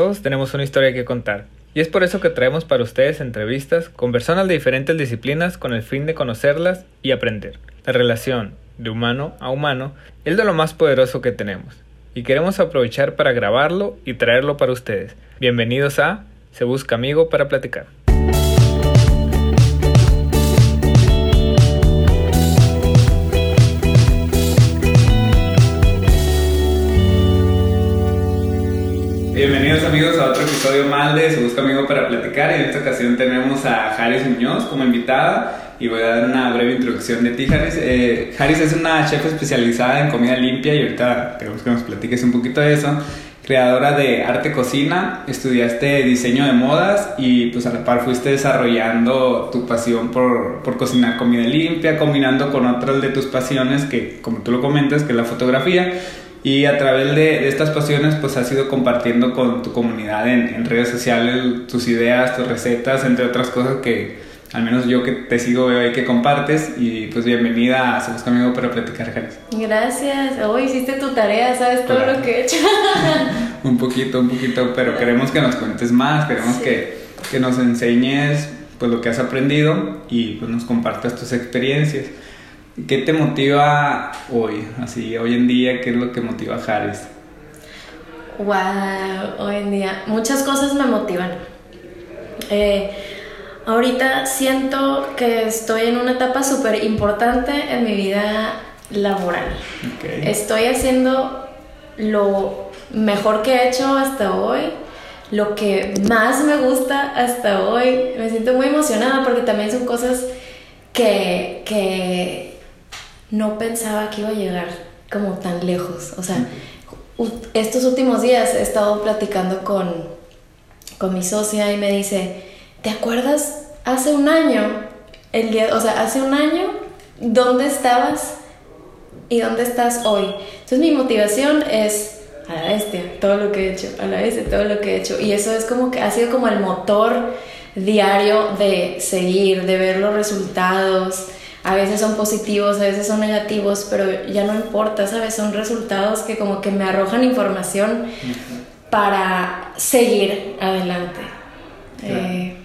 Todos tenemos una historia que contar. Y es por eso que traemos para ustedes entrevistas con personas de diferentes disciplinas con el fin de conocerlas y aprender. La relación de humano a humano es de lo más poderoso que tenemos. Y queremos aprovechar para grabarlo y traerlo para ustedes. Bienvenidos a Se Busca Amigo para Platicar. Bienvenidos amigos a otro episodio más de Se Busca Amigo para Platicar y en esta ocasión tenemos a Haris Muñoz como invitada y voy a dar una breve introducción de ti Haris. Eh, Haris es una chef especializada en comida limpia y ahorita queremos que nos platiques un poquito de eso. Creadora de arte cocina, estudiaste diseño de modas y pues a la par fuiste desarrollando tu pasión por, por cocinar comida limpia, combinando con otras de tus pasiones que como tú lo comentas, que es la fotografía y a través de, estas pasiones, pues has ido compartiendo con tu comunidad en, redes sociales tus ideas, tus recetas, entre otras cosas que al menos yo que te sigo veo ahí que compartes. Y pues bienvenida a Se Busca Amigo para platicar, Jalisco. Gracias. Hoy hiciste tu tarea, sabes todo lo que he hecho. un poquito, un poquito, pero queremos que nos cuentes más, queremos que, que nos enseñes pues lo que has aprendido y pues nos compartas tus experiencias. ¿Qué te motiva hoy? Así, hoy en día, ¿qué es lo que motiva a Harris? Wow, hoy en día muchas cosas me motivan. Eh, ahorita siento que estoy en una etapa súper importante en mi vida laboral. Estoy haciendo lo mejor que he hecho hasta hoy, lo que más me gusta hasta hoy. Me siento muy emocionada porque también son cosas que, que no pensaba que iba a llegar como tan lejos. O sea, estos últimos días he estado platicando con, con mi socia y me dice, ¿te acuerdas hace un año? El día, o sea, hace un año, ¿dónde estabas y dónde estás hoy? Entonces mi motivación es a la bestia, todo lo que he hecho, a la bestia, todo lo que he hecho. Y eso es como que ha sido como el motor diario de seguir, de ver los resultados, a veces son positivos, a veces son negativos, pero ya no importa, ¿sabes? Son resultados que como que me arrojan información para seguir adelante. Eh,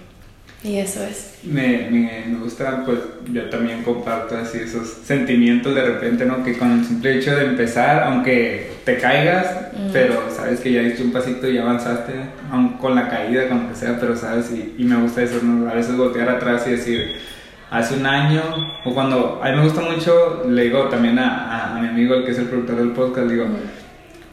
y eso es. Me, me, me, gusta, pues yo también comparto así esos sentimientos de repente, ¿no? Que con el simple hecho de empezar, aunque te caigas, pero sabes que ya diste un pasito y avanzaste, aun con la caída, con lo que sea, pero sabes, y, y me gusta eso, ¿no? A veces voltear atrás y decir, hace un año, o cuando a mí me gusta mucho, le digo también a, a, mi amigo, el que es el productor del podcast, digo,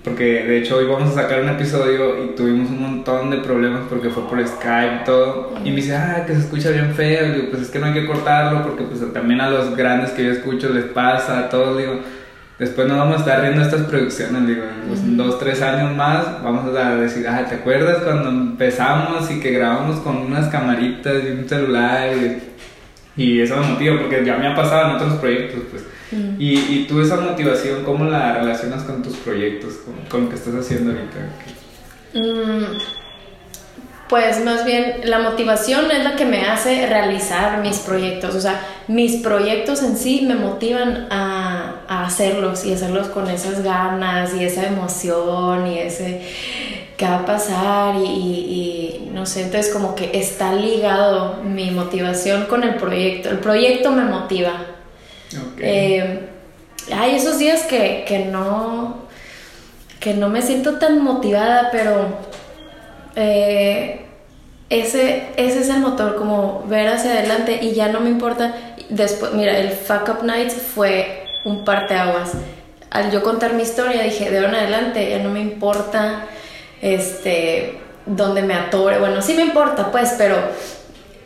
porque de hecho hoy vamos a sacar un episodio y tuvimos un montón de problemas porque fue por Skype y todo, y me dice, ah, que se escucha bien feo, y digo, pues es que no hay que cortarlo porque pues también a los grandes que yo escucho les pasa, a todos, digo, después nos vamos a estar riendo estas producciones, digo, en dos, tres años más vamos a decir, ah, ¿te acuerdas cuando empezamos y que grabamos con unas camaritas y un celular? Y, y eso me motiva porque ya me ha pasado en otros proyectos, pues. Mm. Y, y, tú esa motivación, ¿cómo la relacionas con tus proyectos, con, lo que estás haciendo ahorita? Mm, pues más bien la motivación es la que me hace realizar mis proyectos. O sea, mis proyectos en sí me motivan a, a hacerlos y hacerlos con esas ganas y esa emoción y ese qué va a pasar y, no sé, entonces como que está ligado mi motivación con el proyecto. El proyecto me motiva. Eh, hay esos días que, que, no que no me siento tan motivada, pero eh, ese, ese es el motor, como ver hacia adelante y ya no me importa. Después, mira, el Fuck Up Nights fue un parteaguas. Al yo contar mi historia dije, de ahora en adelante ya no me importa este, donde me atore, bueno, sí me importa, pues, pero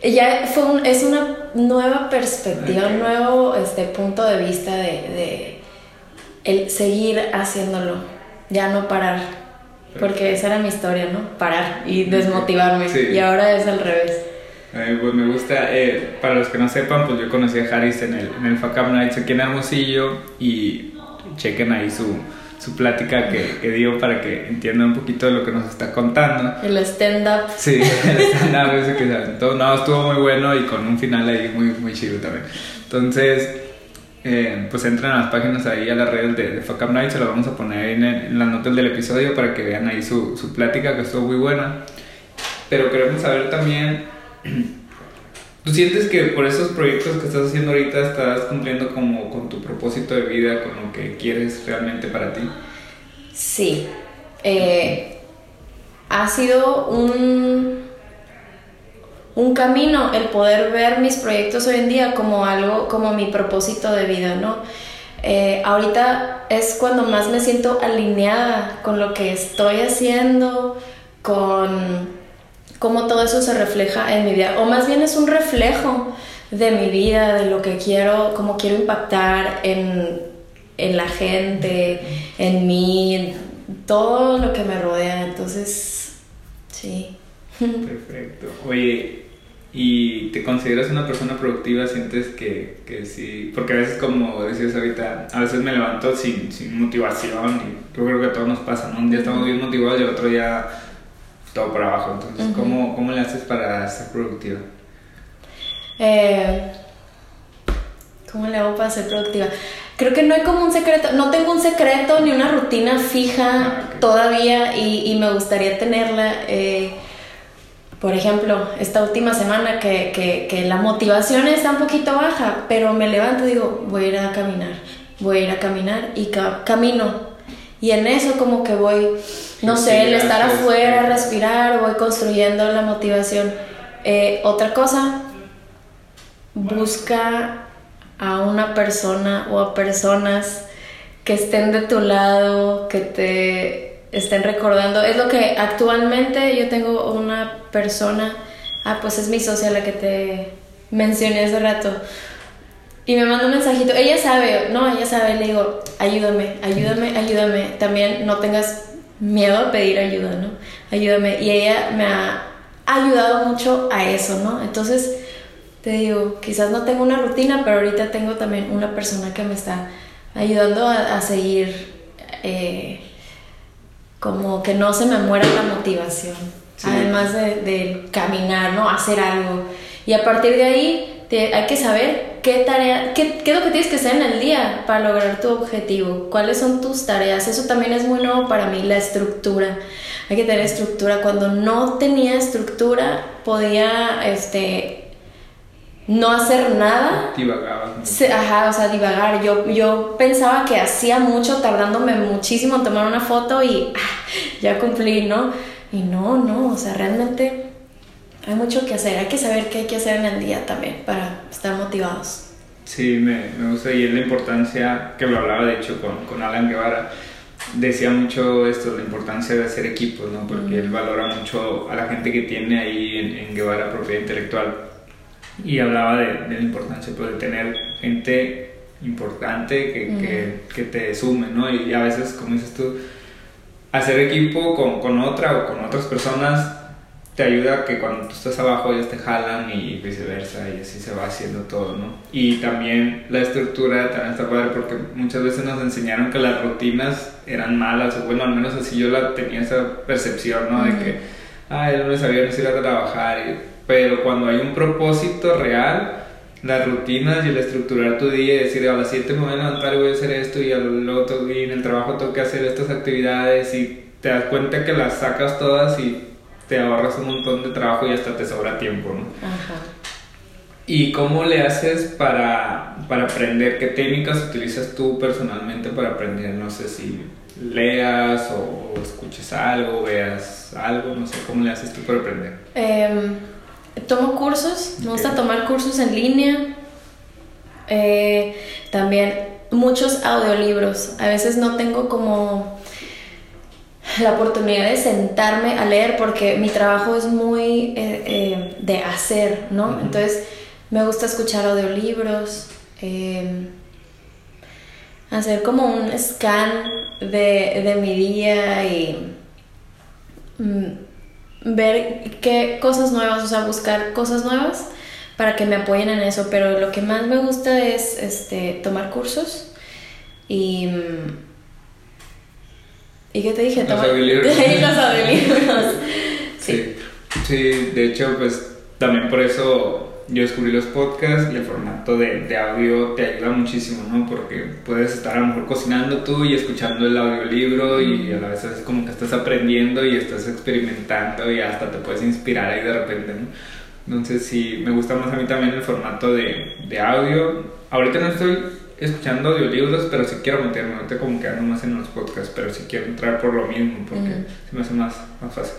ya fue es una nueva perspectiva, un nuevo este, punto de vista de, el seguir haciéndolo, ya no parar, porque esa era mi historia, ¿no? Parar y desmotivarme, y ahora es al revés. pues me gusta, eh, para los que no sepan, pues yo conocí a Harris en el, en el FACAM Nights aquí en Hermosillo y chequen ahí su, su plática que, que, dio para que entiendan un poquito de lo que nos está contando. El stand-up. Sí, el stand-up ese que se No, estuvo muy bueno y con un final ahí muy, muy chido también. Entonces, eh, pues entren a las páginas ahí, a las redes de, de Fuck Up Night, se las vamos a poner ahí en, en, las notas del episodio para que vean ahí su, su plática, que estuvo muy buena. Pero queremos saber también, ¿tú sientes que por esos proyectos que estás haciendo ahorita estás cumpliendo como con tu propósito de vida, con lo que quieres realmente para ti? Sí. Eh, ha sido un un camino el poder ver mis proyectos hoy en día como algo, como mi propósito de vida, ¿no? Eh, ahorita es cuando más me siento alineada con lo que estoy haciendo, con cómo todo eso se refleja en mi vida, o más bien es un reflejo de mi vida, de lo que quiero, cómo quiero impactar en, en la gente, en mí, en todo lo que me rodea. Entonces, sí. Perfecto. Oye, ¿y te consideras una persona productiva? ¿Sientes que, que sí? Porque a veces, como decías ahorita, a veces me levanto sin, sin motivación y yo creo que a todos nos pasa, ¿no? Un día estamos bien motivados y el otro día todo por abajo. Entonces, ¿cómo, ¿cómo le haces para ser productiva? Eh, ¿Cómo le hago para ser productiva? Creo que no hay como un secreto, no tengo un secreto ni una rutina fija Ah, ok. todavía y, y me gustaría tenerla. eh, por ejemplo, esta última semana que, que, que la motivación está un poquito baja, pero me levanto y digo, voy a ir a caminar, voy a ir a caminar y ca- camino. Y en eso como que voy, no sé, el estar afuera, respirar, voy construyendo la motivación. Eh, otra cosa, busca a una persona o a personas que estén de tu lado, que te estén recordando. Es lo que actualmente yo tengo una persona, ah, pues es mi socia la que te mencioné hace rato. Y me manda un mensajito, ella sabe, no, ella sabe, le digo, ayúdame, ayúdame, ayúdame. También no tengas miedo a pedir ayuda, ¿no? Ayúdame. Y ella me ha ayudado mucho a eso, ¿no? Entonces, te digo, quizás no tengo una rutina, pero ahorita tengo también una persona que me está ayudando a, a seguir, eh, como que no se me muera la motivación, Sí. además de, de caminar, ¿no? Hacer algo. Y a partir de ahí te- hay que saber qué tarea, qué, qué es lo que tienes que hacer en el día para lograr tu objetivo, cuáles son tus tareas. Eso también es muy nuevo para mí, la estructura. Hay que tener estructura. Cuando no tenía estructura, podía, este, no hacer nada. Sí, ajá, o sea, divagar. Yo, yo pensaba que hacía mucho, tardándome muchísimo en tomar una foto y ah, ya cumplí, ¿no? Y no, no, o sea, realmente hay mucho que hacer. Hay que saber qué hay que hacer en el día también para estar motivados. Sí, me, me gusta y es la importancia, que lo hablaba de hecho con, con Alan Guevara, decía mucho esto, la importancia de hacer equipos, ¿no? Porque él valora mucho a la gente que tiene ahí en, en Guevara propiedad intelectual y hablaba de, de la importancia pues, de tener gente importante que, que, que te sume, ¿no? Y, a veces, como dices tú, hacer equipo con, con otra o con otras personas te ayuda a que cuando tú estás abajo ellos te jalan y viceversa y así se va haciendo todo, ¿no? Y también la estructura también está padre porque muchas veces nos enseñaron que las rutinas eran malas o bueno, al menos así yo la tenía esa percepción, ¿no? De que, ay, el lunes a viernes ir a trabajar, y- pero cuando hay un propósito real, las rutinas y el estructurar tu día y decir a las 7 me voy a levantar y voy a hacer esto y al otro día en el trabajo tengo que hacer estas actividades y te das cuenta que las sacas todas y te ahorras un montón de trabajo y hasta te sobra tiempo, ¿no? Ajá. ¿Y cómo le haces para, para aprender? ¿Qué técnicas utilizas tú personalmente para aprender? No sé si leas o, o escuches algo, veas algo, no sé, ¿cómo le haces tú para aprender? Em, tomo cursos, me gusta tomar cursos en línea. Eh, también muchos audiolibros. A veces no tengo como la oportunidad de sentarme a leer porque mi trabajo es muy eh, eh, de hacer, ¿no? Entonces me gusta escuchar audiolibros, em, hacer como un scan de, de mi día y mm, ver qué cosas nuevas, o sea, buscar cosas nuevas para que me apoyen en eso, pero lo que más me gusta es este, tomar cursos y... mm, ¿Y qué te dije? Los audiolibros. Los audiolibros. Sí. Sí. Sí, de hecho, pues también por eso yo descubrí los podcasts y el formato de, de, audio te ayuda muchísimo, ¿no? Porque puedes estar a lo mejor cocinando tú y escuchando el audiolibro y a la vez es como que estás aprendiendo y estás experimentando y hasta te puedes inspirar ahí de repente, ¿no? Entonces sí, me gusta más a mí también el formato de, de audio. Ahorita no estoy escuchando audiolibros, pero sí quiero meterme, ahorita como que ando más en los podcasts, pero sí quiero entrar por lo mismo, porque se me hace más, más fácil.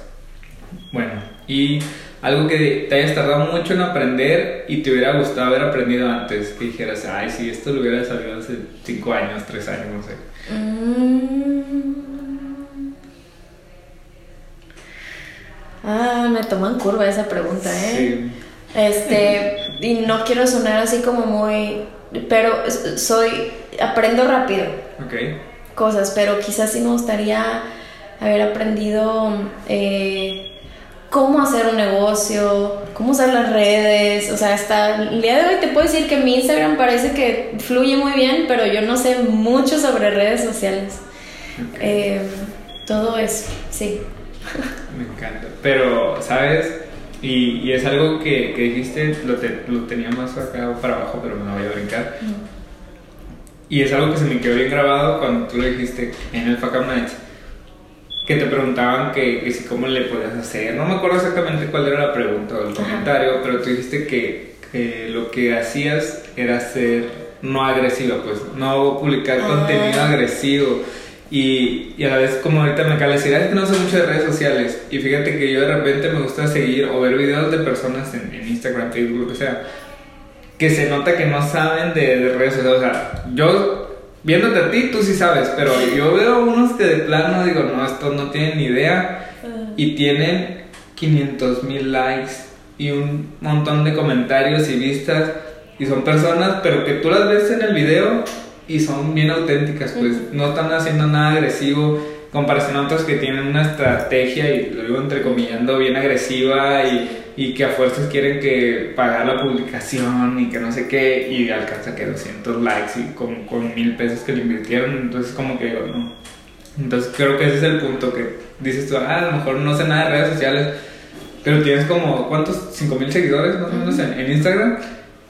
Bueno, y algo que te hayas tardado mucho en aprender y te hubiera gustado haber aprendido antes, que dijeras, ay, si esto lo hubiera salido hace 5 años, 3 años, no sé. Mm. Ah, me toman curva esa pregunta, ¿eh? Sí. Este, y no quiero sonar así como muy, pero soy, aprendo rápido. Ok. Cosas, pero quizás sí me gustaría haber aprendido eh, cómo hacer un negocio, cómo usar las redes, o sea, hasta el día de hoy te puedo decir que mi Instagram parece que fluye muy bien, pero yo no sé mucho sobre redes sociales. Eh, todo eso, sí. Me encanta. Pero, ¿sabes? Y, y es algo que, que dijiste, lo, lo, tenía más acá para abajo, pero me lo voy a brincar. Y es algo que se me quedó bien grabado cuando tú lo dijiste en el FACAM Nights que te preguntaban que, que, si cómo le podías hacer. No me acuerdo exactamente cuál era la pregunta o el comentario, pero tú dijiste que, que, lo que hacías era ser no agresiva, pues no publicar contenido ah. agresivo. Y, y, a la vez, como ahorita me acaba de decir, es que no sé mucho de redes sociales. Y fíjate que yo de repente me gusta seguir o ver videos de personas en, en Instagram, Facebook, lo que sea, que se nota que no saben de, de redes sociales. O sea, yo viéndote a ti, tú sí sabes, pero yo veo unos que de plano digo, no, estos no tienen ni idea y tienen 500 mil likes y un montón de comentarios y vistas y son personas, pero que tú las ves en el video y son bien auténticas, pues no están haciendo nada agresivo comparación a otros que tienen una estrategia y lo digo entrecomillando bien agresiva y y que a fuerzas quieren que pagar la publicación y que no sé qué y alcanza que 200 likes y con, con mil pesos que le invirtieron, entonces como que digo, no. Entonces creo que ese es el punto que dices tú, ah, a lo mejor no sé nada de redes sociales, pero tienes como, ¿cuántos? 5 mil seguidores más o menos en, en, Instagram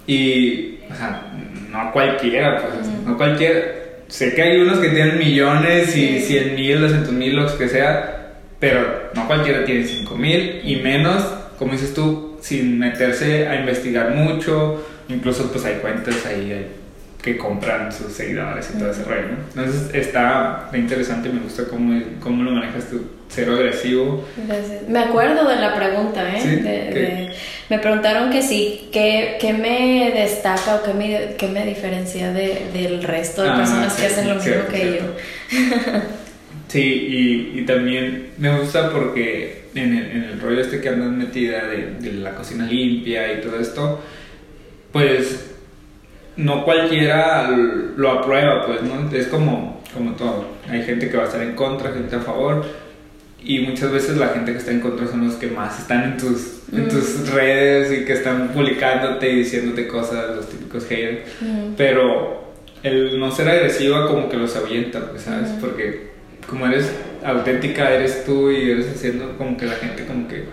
y, o sea, no cualquiera, pues, no cualquiera. Sé que hay unos que tienen millones y 100 mil, 200 mil, lo que sea, pero no cualquiera tiene 5 mil y menos como dices tú, sin meterse a investigar mucho, incluso pues hay cuentas ahí que compran sus seguidores y todo ese rollo, ¿no? Entonces está interesante, me gusta cómo, cómo lo manejas tú, cero agresivo. Gracias. Me acuerdo de la pregunta, ¿eh? me preguntaron que sí, ¿qué, qué me destaca o qué me, qué me diferencia de, del resto de ah, personas que hacen lo mismo que yo? sí, y, y también me gusta porque en el, en el rollo este que andas metida de, de, la cocina limpia y todo esto, pues no cualquiera lo aprueba, pues, ¿no? Es como, como todo. Hay gente que va a estar en contra, gente a favor. Y muchas veces la gente que está en contra son los que más están en tus, en mm. tus redes y que están publicándote y diciéndote cosas, los típicos haters. Mm. Pero el no ser agresiva como que los avienta, pues, ¿sabes? Mm. Porque como eres auténtica eres tú y eres haciendo como que la gente como que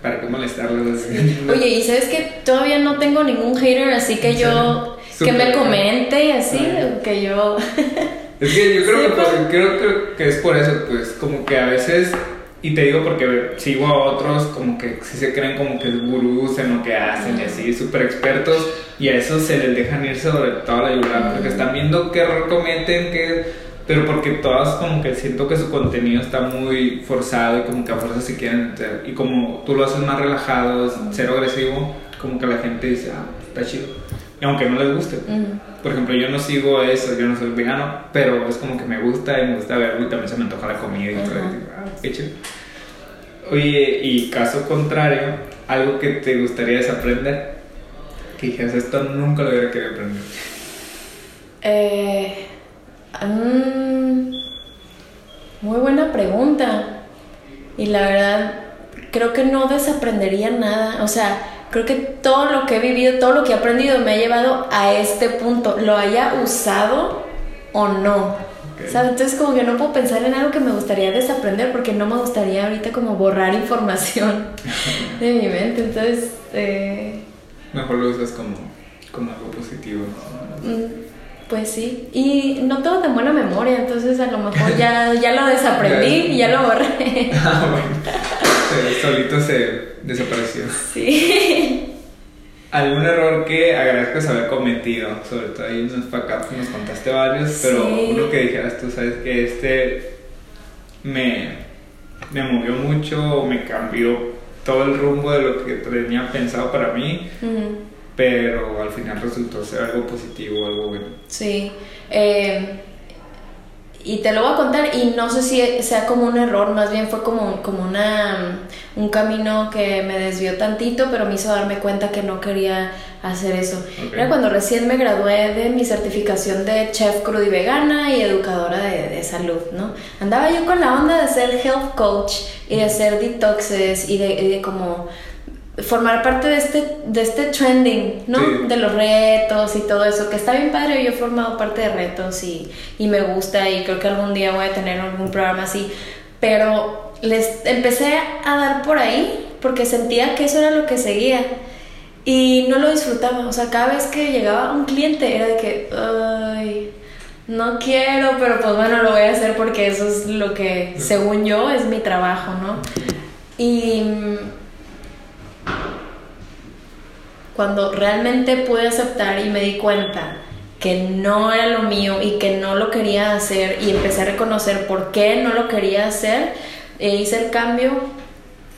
para qué molestarlos Oye, y sabes que todavía no tengo ningún hater, así que yo que me comente y así, que yo Es que yo creo, que, pues. creo, que es por eso, pues como que a veces y te digo porque sigo a otros como que si se creen como que es gurús en lo que hacen y así, súper expertos, y a eso se les dejan ir sobre toda la ayuda, porque están viendo qué error cometen, qué pero porque todas como que siento que su contenido está muy forzado y como que a fuerza se quieren. Y como tú lo haces más relajado, cero agresivo, como que la gente dice, ah, está chido. Y aunque no les guste. Por ejemplo, yo no sigo eso, yo no soy vegano, pero es como que me gusta y me gusta verlo y también se me antoja la comida y todo. ah, qué chido. Oye, y caso contrario, algo que te gustaría desaprender, que dijeras, esto nunca lo hubiera querido aprender. Eh Mm, muy buena pregunta. Y la verdad, creo que no desaprendería nada. O sea, creo que todo lo que he vivido, todo lo que he aprendido me ha llevado a este punto. Lo haya usado o no. Entonces como que no puedo pensar en algo que me gustaría desaprender porque no me gustaría ahorita como borrar información de mi mente. Entonces, eh, Mejor lo usas como, como algo positivo. Mm, pues sí, y no tengo tan buena memoria, entonces a lo mejor ya, ya lo desaprendí y ya lo borré. ah, bueno. Solito se desapareció. Sí. ¿Algún error que agradezcas haber cometido? Sobre todo ahí en los backups nos contaste varios, pero Sí. uno que dijeras tú, sabes que este me, me movió mucho me cambió todo el rumbo de lo que tenía pensado para mí, pero al final resultó ser algo positivo, algo bueno. Sí. eh, y te lo voy a contar y no sé si sea como un error, más bien fue como, como una, un camino que me desvió tantito, pero me hizo darme cuenta que no quería hacer eso. Era cuando recién me gradué de mi certificación de chef crudo y vegana y educadora de, de salud, ¿no? Andaba yo con la onda de ser health coach y de hacer detoxes y de, y de como formar parte de este, de este trending, ¿no? Sí. De los retos y todo eso, que está bien padre, yo he formado parte de retos y, y me gusta y creo que algún día voy a tener algún programa así, pero les empecé a dar por ahí porque sentía que eso era lo que seguía y no lo disfrutaba, o sea, cada vez que llegaba un cliente era de que, ay, no quiero, pero pues bueno, lo voy a hacer porque eso es lo que, según yo, es mi trabajo, ¿no? Y cuando realmente pude aceptar y me di cuenta que no era lo mío y que no lo quería hacer y empecé a reconocer por qué no lo quería hacer e hice el cambio,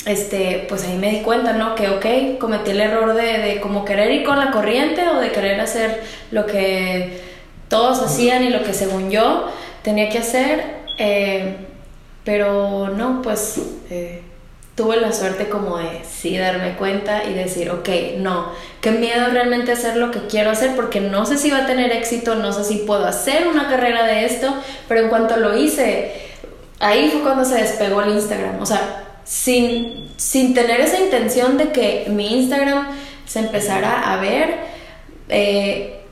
este, pues ahí me di cuenta, ¿no? Que, ok, cometí el error de, de como querer ir con la corriente o de querer hacer lo que todos hacían y lo que según yo tenía que hacer, eh, pero no, pues eh, tuve la suerte como de sí darme cuenta y decir, ok, no, qué miedo realmente hacer lo que quiero hacer porque no sé si va a tener éxito, no sé si puedo hacer una carrera de esto, pero en cuanto lo hice, ahí fue cuando se despegó el Instagram, o sea, sin, sin tener esa intención de que mi Instagram se empezara a ver, eh,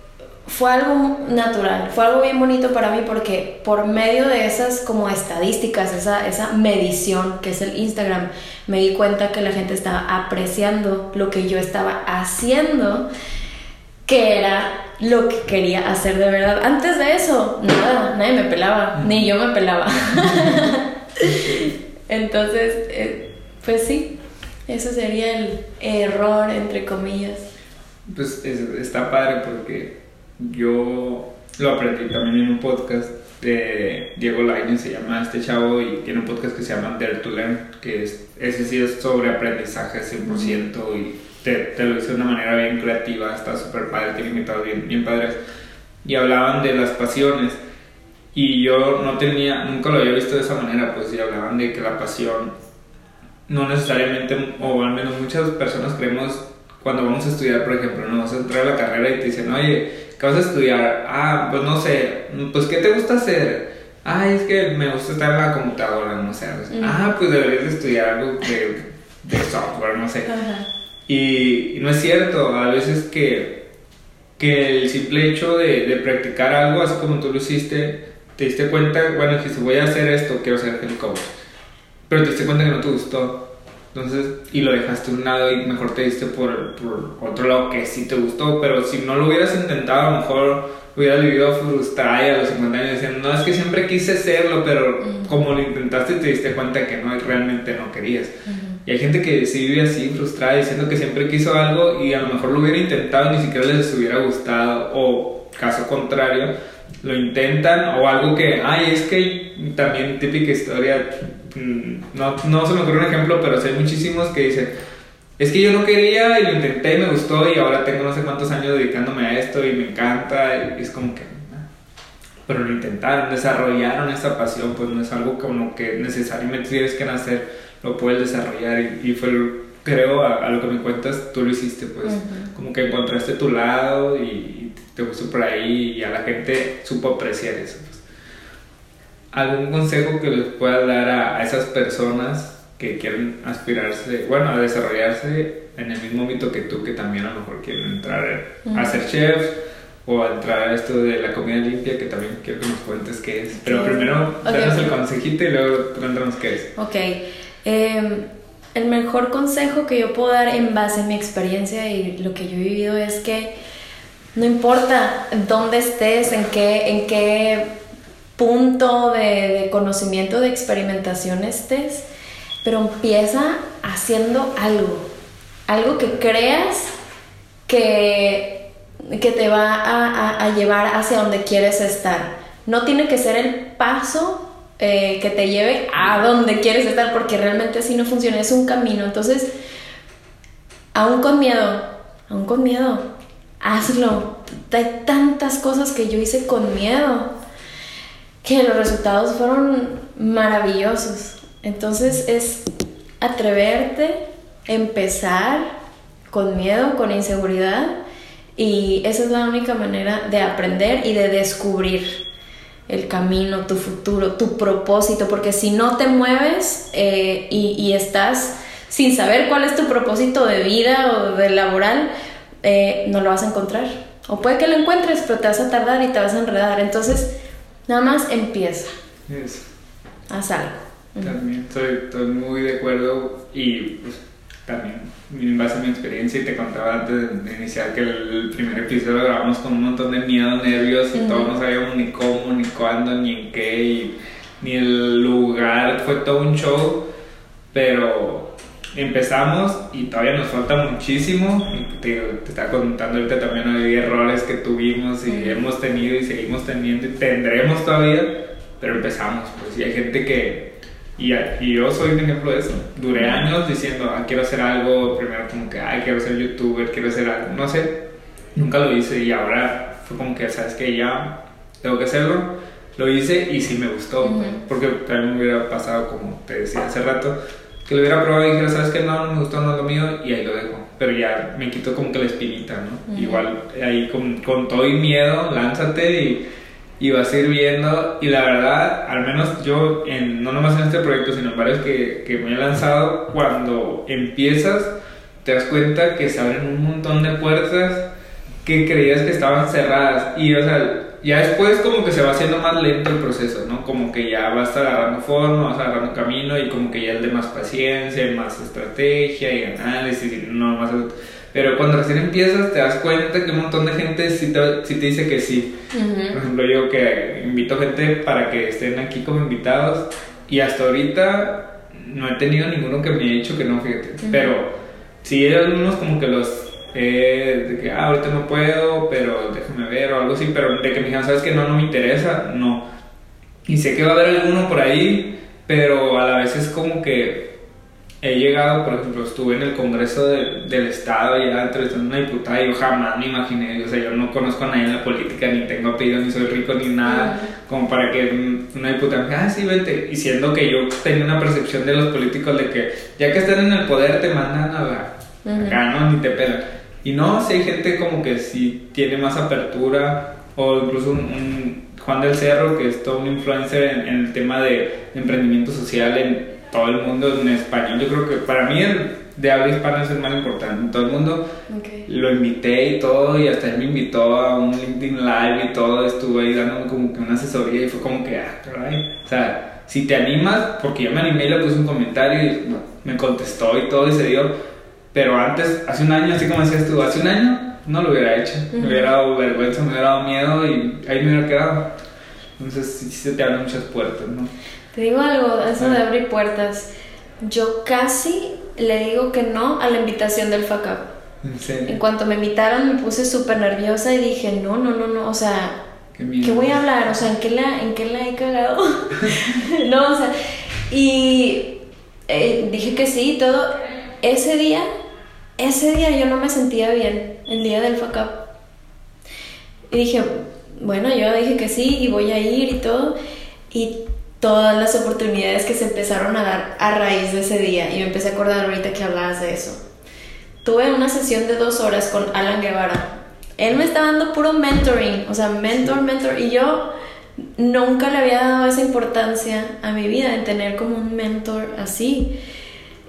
fue algo natural, fue algo bien bonito para mí porque por medio de esas como estadísticas, esa, esa medición que es el Instagram, me di cuenta que la gente estaba apreciando lo que yo estaba haciendo, que era lo que quería hacer de verdad. Antes de eso, nada, nadie me pelaba, ni yo me pelaba. Entonces, eh, pues sí, eso sería el error, entre comillas. Pues es- está padre porque yo lo aprendí también en un podcast de Diego Lainez, se llama este chavo y tiene un podcast que se llama Dare to Learn, que es, ese sí es sobre aprendizaje 100% y te, te lo dice de una manera bien creativa, está súper padre, tiene invitados bien, bien padres. Y hablaban de las pasiones y yo no tenía, nunca lo había visto de esa manera, pues y hablaban de que la pasión no necesariamente, o al menos muchas personas creemos cuando vamos a estudiar, por ejemplo, no vas a entrar a la carrera y te dicen, oye, ¿qué vas a estudiar? Ah, pues no sé, pues ¿qué te gusta hacer? Ah, es que me gusta estar en la computadora, no sé. Ujú. Ah, pues deberías de estudiar algo de, de software, no sé. Ajá. Y, y no es cierto, a veces que, que el simple hecho de, de practicar algo, así como tú lo hiciste, te diste cuenta, bueno, dijiste, voy a hacer esto, quiero ser head coach, pero te diste cuenta que no te gustó. Entonces, y lo dejaste a un lado y mejor te diste por, por otro lado que sí te gustó, pero si no lo hubieras intentado, a lo mejor hubieras vivido frustrada y a los 50 años diciendo, no, es que siempre quise hacerlo, pero como lo intentaste te diste cuenta que no, realmente no querías. Ujú. Y hay gente que sí vive así, frustrada, diciendo que siempre quiso algo y a lo mejor lo hubiera intentado y ni siquiera les hubiera gustado, o caso contrario, lo intentan, o algo que, ay, es que también típica historia, no, no se me ocurre un ejemplo, pero hay muchísimos que dicen, es que yo no quería y lo intenté y me gustó y ahora tengo no sé cuántos años dedicándome a esto y me encanta, y es como que, ah, pero lo intentaron, desarrollaron esa pasión, pues no es algo como que necesariamente tienes que nacer, lo puedes desarrollar y, y fue, creo, a, a lo que me cuentas, tú lo hiciste, pues como que encontraste tu lado y, y te gustó por ahí y a la gente supo apreciar eso. ¿Algún consejo que les puedas dar a, a esas personas que quieren aspirarse, bueno, a desarrollarse en el mismo ámbito que tú, que también a lo mejor quieren entrar a ser chef o a entrar a esto de la comida limpia, que también quiero que nos cuentes qué es? Pero primero, Ok, danos ok. el consejito y luego cuéntanos qué es. Ok. em, el mejor consejo que yo puedo dar en base a mi experiencia y lo que yo he vivido es que no importa dónde estés, en qué, en qué punto de, conocimiento, de experimentación estés, pero empieza haciendo algo, algo que creas que, que te va a, a llevar hacia donde quieres estar. No tiene que ser el paso eh, que te lleve a donde quieres estar, porque realmente así no funciona, es un camino. Entonces, aún con miedo, aún con miedo, hazlo. Hay tantas cosas que yo hice con miedo que los resultados fueron maravillosos. Entonces es atreverte, empezar con miedo, con inseguridad y esa es la única manera de aprender y de descubrir el camino, tu futuro, tu propósito, porque si no te mueves eh, y, estás sin saber cuál es tu propósito de vida o de laboral, eh, no lo vas a encontrar. O puede que lo encuentres, pero te vas a tardar y te vas a enredar. Entonces, nada más empieza. Haz algo. También estoy, muy de acuerdo y pues, también en base a mi experiencia y te contaba antes de iniciar que el, primer episodio lo grabamos con un montón de miedo, nervios y todos no sabíamos ni cómo, ni cuándo, ni en qué, ni el lugar, fue todo un show, pero empezamos y todavía nos falta muchísimo. Te, te estaba contando ahorita también hay errores que tuvimos y hemos tenido y seguimos teniendo y tendremos todavía, pero empezamos, pues y hay gente que y, y, yo soy un ejemplo de eso. Duré años diciendo, ah, quiero hacer algo, primero como que, ay, quiero ser youtuber, quiero hacer algo, no sé. Nunca lo hice y ahora fue como que, sabes que ya tengo que hacerlo. Lo hice y sí me gustó, porque también me hubiera pasado, como te decía hace rato, que lo hubiera probado y dijera, sabes que no, no me gustó, no es lo mío, y ahí lo dejo. Pero ya me quito como que la espinita, ¿no? Igual ahí con, con todo y miedo, lánzate y y vas a ir viendo y la verdad, al menos yo, en, no nomás en este proyecto, sino en varios que, que me he lanzado, cuando empiezas te das cuenta que se abren un montón de puertas que creías que estaban cerradas y o sea, ya después como que se va haciendo más lento el proceso, ¿no? Como que ya vas agarrando forma, vas agarrando camino y como que ya es de más paciencia, y más estrategia y análisis y no más pero cuando recién empiezas te das cuenta que un montón de gente sí te, te dice que sí. Por ejemplo, yo que invito gente para que estén aquí como invitados y hasta ahorita no he tenido ninguno que me haya dicho que no, fíjate. Pero sí hay algunos como que los... Eh, de que ah, ahorita no puedo, pero déjame ver o algo así, pero de que me digan, ¿sabes que no, no me interesa? No. Y sé que va a haber alguno por ahí, pero a la vez es como que he llegado, por ejemplo, estuve en el Congreso del Estado y era entrevistando una diputada y yo jamás me imaginé, o sea, yo no conozco a nadie en la política, ni tengo apellido, ni soy rico, ni nada, como para que una diputada me diga, ah, sí, vente, y siendo que yo tenía una percepción de los políticos de que ya que están en el poder te mandan a la, acá, ¿no? Ni te pelan. Y no, si hay gente como que sí tiene más apertura, o incluso un, Juan del Cerro, que es todo un influencer en, en el tema de emprendimiento social en todo el mundo en español. Yo creo que para mí el de habla hispana es el más importante. En todo el mundo lo invité y todo, y hasta él me invitó a un LinkedIn Live y todo. Estuve ahí dando como que una asesoría y fue como que, ah, O sea, si te animas, porque yo me animé y le puse un comentario y me contestó y todo y se dio. Pero antes, hace un año, así como decías tú, hace un año no lo hubiera hecho. Me hubiera dado vergüenza, me hubiera dado miedo y ahí me hubiera quedado. Entonces, sí, se te abren muchas puertas, ¿no? Te digo algo, eso de abrir puertas. Yo casi le digo que no a la invitación del FACAP. ¿En En cuanto me invitaron me puse súper nerviosa y dije, no, no, no, no, o sea, ¿qué, voy a hablar? O sea, ¿en qué la, en qué la he cagado? no, o sea, y eh, dije que sí, todo. Ese día, ese día yo no me sentía bien, el día del FACAP. Y dije, bueno, yo dije que sí y voy a ir y todo. Y todas las oportunidades que se empezaron a dar a raíz de ese día. Y me empecé a acordar ahorita que hablabas de eso. Tuve una sesión de dos horas con Alan Guevara. Él me estaba dando puro mentoring, o sea, mentor, mentor. Y yo nunca le había dado esa importancia a mi vida en tener como un mentor así.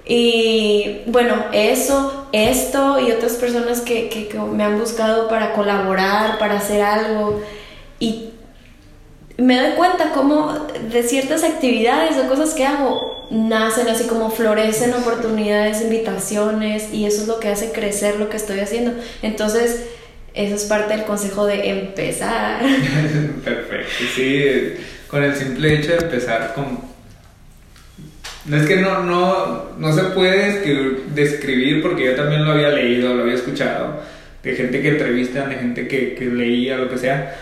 Y bueno, eso, esto y otras personas que, que, que me han buscado para colaborar, para hacer algo. Y me doy cuenta como de ciertas actividades o cosas que hago nacen, así como florecen oportunidades, invitaciones y eso es lo que hace crecer lo que estoy haciendo. Entonces, eso es parte del consejo de empezar. Perfecto, sí, con el simple hecho de empezar con... No es que no, no, no se puede describir porque yo también lo había leído, lo había escuchado, de gente que entrevistan, de gente que, que leía, lo que sea,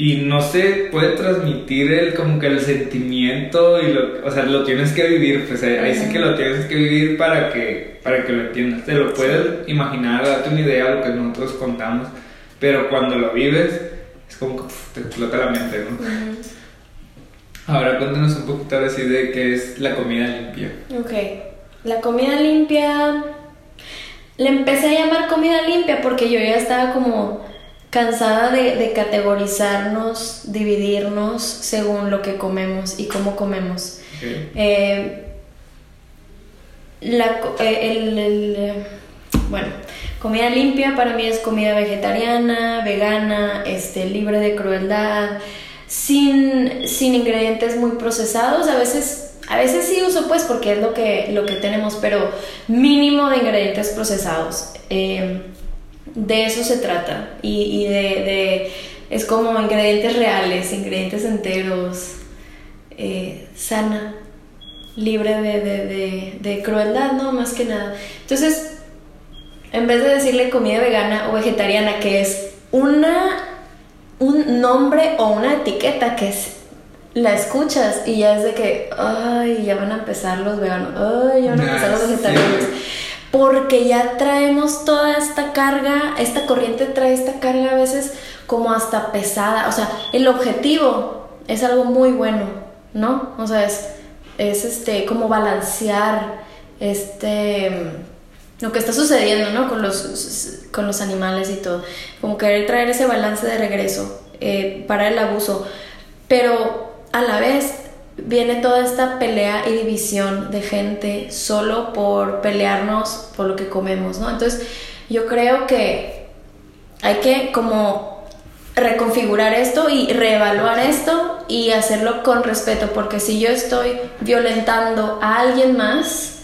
y no se puede transmitir el como que el sentimiento y lo, o sea, lo tienes que vivir, pues ahí, sí que lo tienes que vivir para que, para que lo entiendas. Te lo puedes imaginar, darte una idea de lo que nosotros contamos, pero cuando lo vives es como que te explota la mente, ¿no? Ahora cuéntanos un poquito ahora sí de qué es la comida limpia. Ok, la comida limpia, le empecé a llamar comida limpia porque yo ya estaba como cansada de, categorizarnos, dividirnos según lo que comemos y cómo comemos. Eh, la, eh, el, bueno, comida limpia para mí es comida vegetariana, vegana, este, libre de crueldad, sin, sin ingredientes muy procesados. A veces, a veces sí uso pues porque es lo que, lo que tenemos, pero mínimo de ingredientes procesados. Eh, de eso se trata y, de, es como ingredientes reales, ingredientes enteros, eh, sana, libre de, crueldad, ¿no? Más que nada. Entonces, en vez de decirle comida vegana o vegetariana, que es una, un nombre o una etiqueta que es la escuchas y ya es de que, ay, ya van a empezar los veganos, ay, ya van a empezar los vegetarianos porque ya traemos toda esta carga, esta corriente trae esta carga a veces como hasta pesada, o sea, el objetivo es algo muy bueno, ¿no? O sea, es, es este, como balancear este, lo que está sucediendo, ¿no? Con los, con los animales y todo, como querer traer ese balance de regreso eh, para el abuso, pero a la vez viene toda esta pelea y división de gente solo por pelearnos por lo que comemos, ¿no? Entonces, yo creo que hay que como reconfigurar esto y reevaluar esto y hacerlo con respeto, porque si yo estoy violentando a alguien más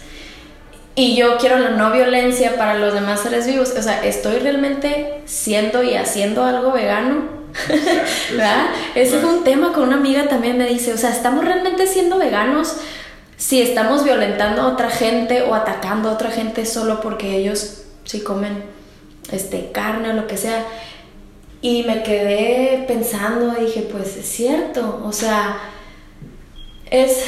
y yo quiero la no violencia para los demás seres vivos, o sea, estoy realmente siendo y haciendo algo vegano ¿verdad? Ese fue un tema con una amiga también me dice, o sea, ¿estamos realmente siendo veganos si estamos violentando a otra gente o atacando a otra gente solo porque ellos sí comen este, carne o lo que sea? Y me quedé pensando y dije, pues es cierto, o sea, es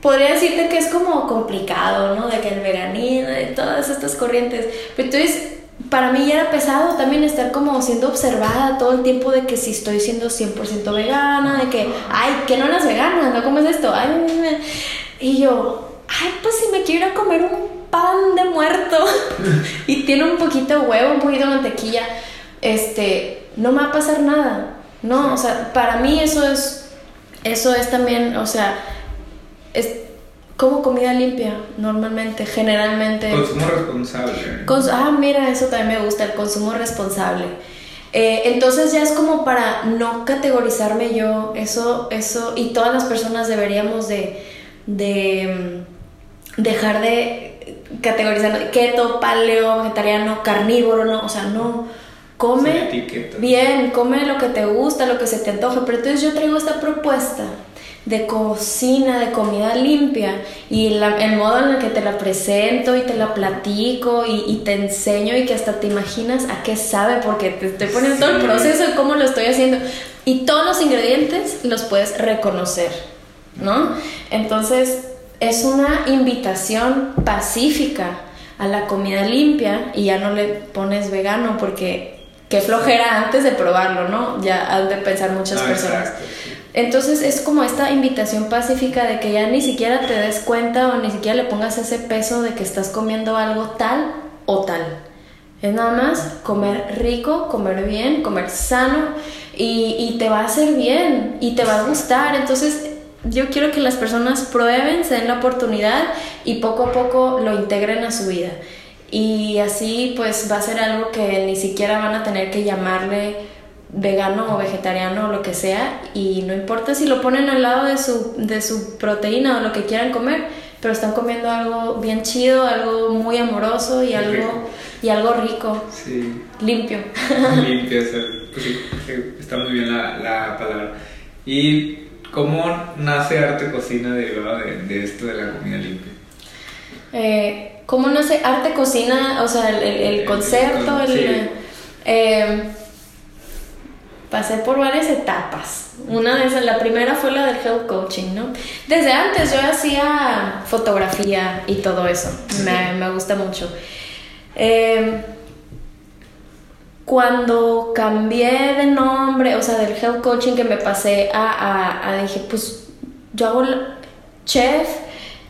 podría decirte que es como complicado, ¿no? De que el veganismo, de todas estas corrientes. Pero entonces para mí ya era pesado también estar como siendo observada todo el tiempo de que si estoy siendo 100% vegana, de que, ay, que no eres vegana, no comes esto, ay, y yo, ay, pues si me quiero comer un pan de muerto y tiene un poquito de huevo, un poquito de mantequilla, este, no me va a pasar nada, no, o sea, para mí eso es, eso es también, o sea, es como comida limpia, normalmente, generalmente. Consumo responsable. ah, mira, eso también me gusta, el consumo responsable. Eh, entonces ya es como para no categorizarme yo, eso, eso, y todas las personas deberíamos de, de mm, dejar de categorizar keto, paleo, vegetariano, carnívoro, no, o sea, no. Come bien, come lo que te gusta, lo que se te antoje, pero entonces yo traigo esta propuesta de cocina, de comida limpia y el modo en el que te la presento y te la platico y, te enseño y que hasta te imaginas a qué sabe porque te estoy poniendo todo el proceso de cómo lo estoy haciendo y todos los ingredientes los puedes reconocer, ¿no? Entonces es una invitación pacífica a la comida limpia y ya no le pones vegano porque qué flojera antes de probarlo, ¿no? Ya han de pensar muchas personas. Entonces es como esta invitación pacífica de que ya ni siquiera te des cuenta o ni siquiera le pongas ese peso de que estás comiendo algo tal o tal. Es nada más comer rico, comer bien, comer sano y, te va a hacer bien y te va a gustar. Entonces yo quiero que las personas prueben, se den la oportunidad y poco a poco lo integren a su vida. Y así pues va a ser algo que ni siquiera van a tener que llamarle vegano o vegetariano o lo que sea y no importa si lo ponen al lado de su, de su proteína o lo que quieran comer, pero están comiendo algo bien chido, algo muy amoroso y algo rico. y algo rico. Sí. Limpio. Limpio, pues sí, está muy bien la, la, palabra. ¿Y cómo nace arte cocina derivado de, de esto de la comida limpia? Eh, ¿Cómo nace arte cocina? O sea, el, el, concepto, el, eh, pasé por varias etapas. Una de esas, la primera fue la del health coaching, ¿no? Desde antes yo hacía fotografía y todo eso, me, me, gusta mucho. Eh, cuando cambié de nombre, o sea, del health coaching que me pasé a, a, a dije, pues yo hago chef,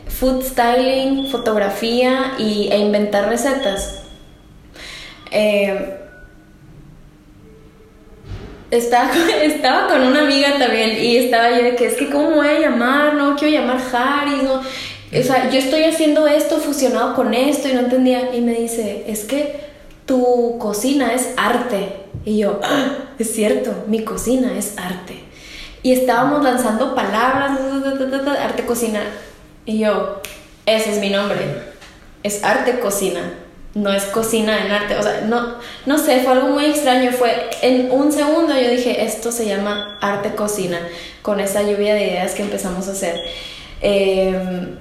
food styling, fotografía y, e inventar recetas. Eh, estaba, estaba con una amiga también y estaba yo de que es que cómo voy a llamar, no quiero llamar Harry, no. O sea, yo estoy haciendo esto fusionado con esto y no entendía. Y me dice, es que tu cocina es arte. Y yo, ah, es cierto, mi cocina es arte. Y estábamos lanzando palabras, arte cocina. Y yo, ese es mi nombre, es arte cocina no es cocina en arte, o sea, no, no sé, fue algo muy extraño, fue en un segundo yo dije, esto se llama arte cocina, con esa lluvia de ideas que empezamos a hacer. Em,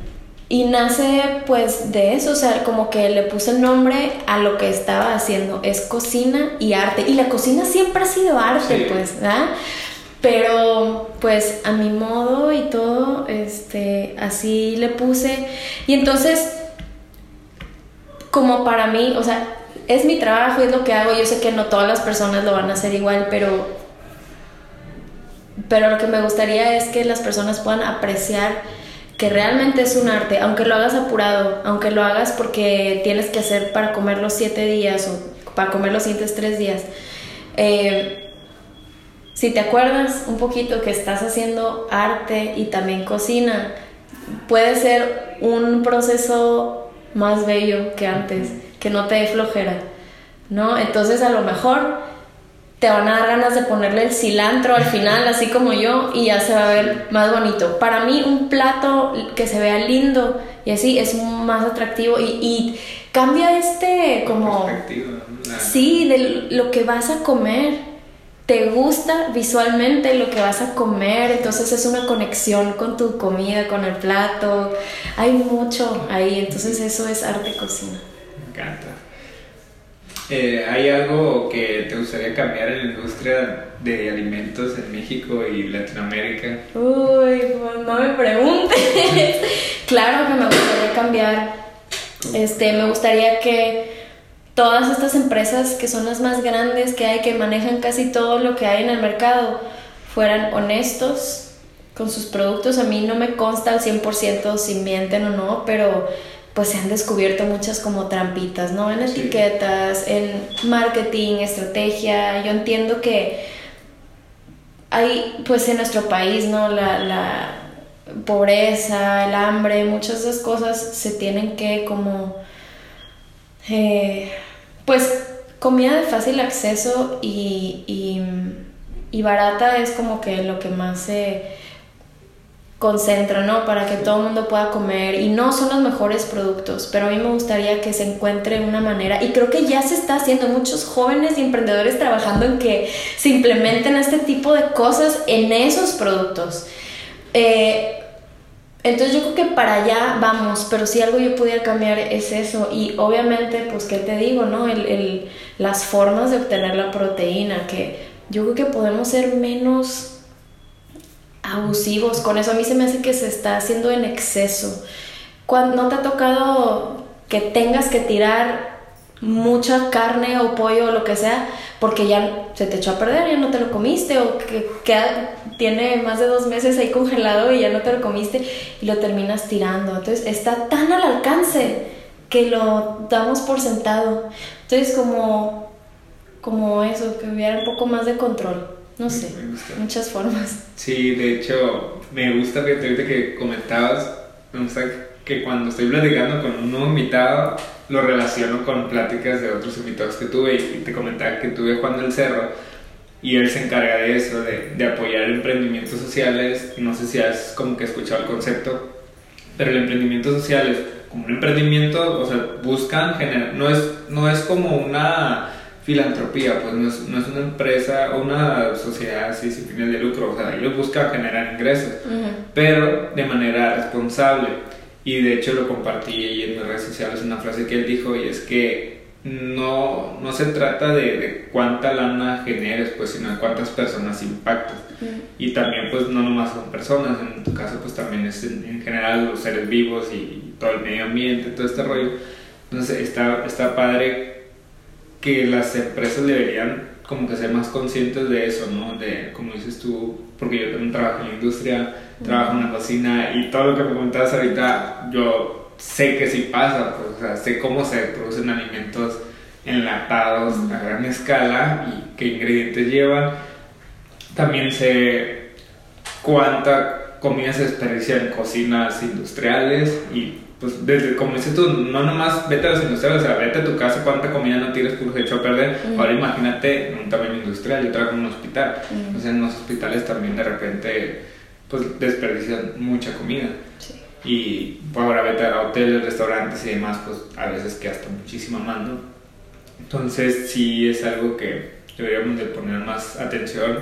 y nace pues de eso, o sea, como que le puse el nombre a lo que estaba haciendo, es cocina y arte, y la cocina siempre ha sido arte, pues, ¿verdad? Pero pues a mi modo y todo, este, así le puse, y entonces como para mí, o sea, es mi trabajo, es lo que hago, yo sé que no todas las personas lo van a hacer igual, pero pero lo que me gustaría es que las personas puedan apreciar que realmente es un arte, aunque lo hagas apurado, aunque lo hagas porque tienes que hacer para comer los siete días o para comer los siguientes tres días. Eh, si te acuerdas un poquito que estás haciendo arte y también cocina, puede ser un proceso más bello que antes, que no te dé flojera, ¿no? Entonces a lo mejor te van a dar ganas de ponerle el cilantro al final, así como yo, y ya se va a ver más bonito. Para mí un plato que se vea lindo y así es más atractivo y, cambia este como... Sí, de lo que vas a comer te gusta visualmente lo que vas a comer, entonces es una conexión con tu comida, con el plato, hay mucho ahí, entonces eso es arte cocina. Me encanta. Eh, ¿Hay algo que te gustaría cambiar en la industria de alimentos en México y Latinoamérica? Uy, pues no me preguntes. claro que me gustaría cambiar. Este, me gustaría que todas estas empresas que son las más grandes que hay, que manejan casi todo lo que hay en el mercado, fueran honestos con sus productos. A mí no me consta al 100% si mienten o no, pero pues se han descubierto muchas como trampitas, ¿no? En etiquetas, en marketing, estrategia. Yo entiendo que hay, pues en nuestro país, ¿no? La, la pobreza, el hambre, muchas de esas cosas se tienen que como... Eh, pues comida de fácil acceso y, y, barata es como que lo que más se concentra, ¿no? Para que todo el mundo pueda comer y no son los mejores productos, pero a mí me gustaría que se encuentre una manera y creo que ya se está haciendo muchos jóvenes y emprendedores trabajando en que se implementen este tipo de cosas en esos productos. Eh, entonces yo creo que para allá vamos, pero si algo yo pudiera cambiar es eso. Y obviamente, pues, ¿qué te digo, no? El, el, las formas de obtener la proteína, que yo creo que podemos ser menos abusivos con eso. A mí se me hace que se está haciendo en exceso. Cuando no te ha tocado que tengas que tirar mucha carne o pollo o lo que sea, porque ya se te echó a perder, ya no te lo comiste, o que queda, tiene más de dos meses ahí congelado y ya no te lo comiste y lo terminas tirando. Entonces está tan al alcance que lo damos por sentado. Entonces como, como eso, que hubiera un poco más de control. No sé, muchas formas. Sí, de hecho, me gusta que ahorita que comentabas, me gusta que cuando estoy platicando con un nuevo invitado, lo relaciono con pláticas de otros invitados que tuve y te comentaba que tuve Juan del Cerro y él se encarga de eso, de, de apoyar emprendimientos sociales. No sé si has como que escuchado el concepto, pero el emprendimiento social es como un emprendimiento, o sea, buscan generar, no es, no es como una filantropía, pues no es, no es una empresa o una sociedad así sin fines de lucro, o sea, ellos buscan generar ingresos, pero de manera responsable. Y de hecho lo compartí ahí en mis redes sociales, una frase que él dijo, y es que no, no se trata de, de cuánta lana generes, pues, sino de cuántas personas impactas. Y también, pues, no nomás son personas, en tu caso, pues, también es en, general los seres vivos y todo el medio ambiente, todo este rollo. Entonces, está, está padre que las empresas deberían como que ser más conscientes de eso, ¿no? De, como dices tú, porque yo también trabajo en la industria, trabajo en la cocina y todo lo que me comentabas ahorita, yo sé que sí pasa, pues, o sea, sé cómo se producen alimentos enlatados a gran escala y qué ingredientes llevan. También sé cuánta comida se desperdicia en cocinas industriales y pues desde como dices tú, no nomás vete a los industriales, o sea, vete a tu casa cuánta comida no tienes por hecho a perder. Ahora imagínate en un tamaño industrial, yo trabajo en un hospital, entonces en los hospitales también de repente pues desperdician mucha comida. Y pues, ahora vete a hoteles, restaurantes y demás, pues a veces que hasta muchísima más, ¿no? Entonces sí es algo que deberíamos de poner más atención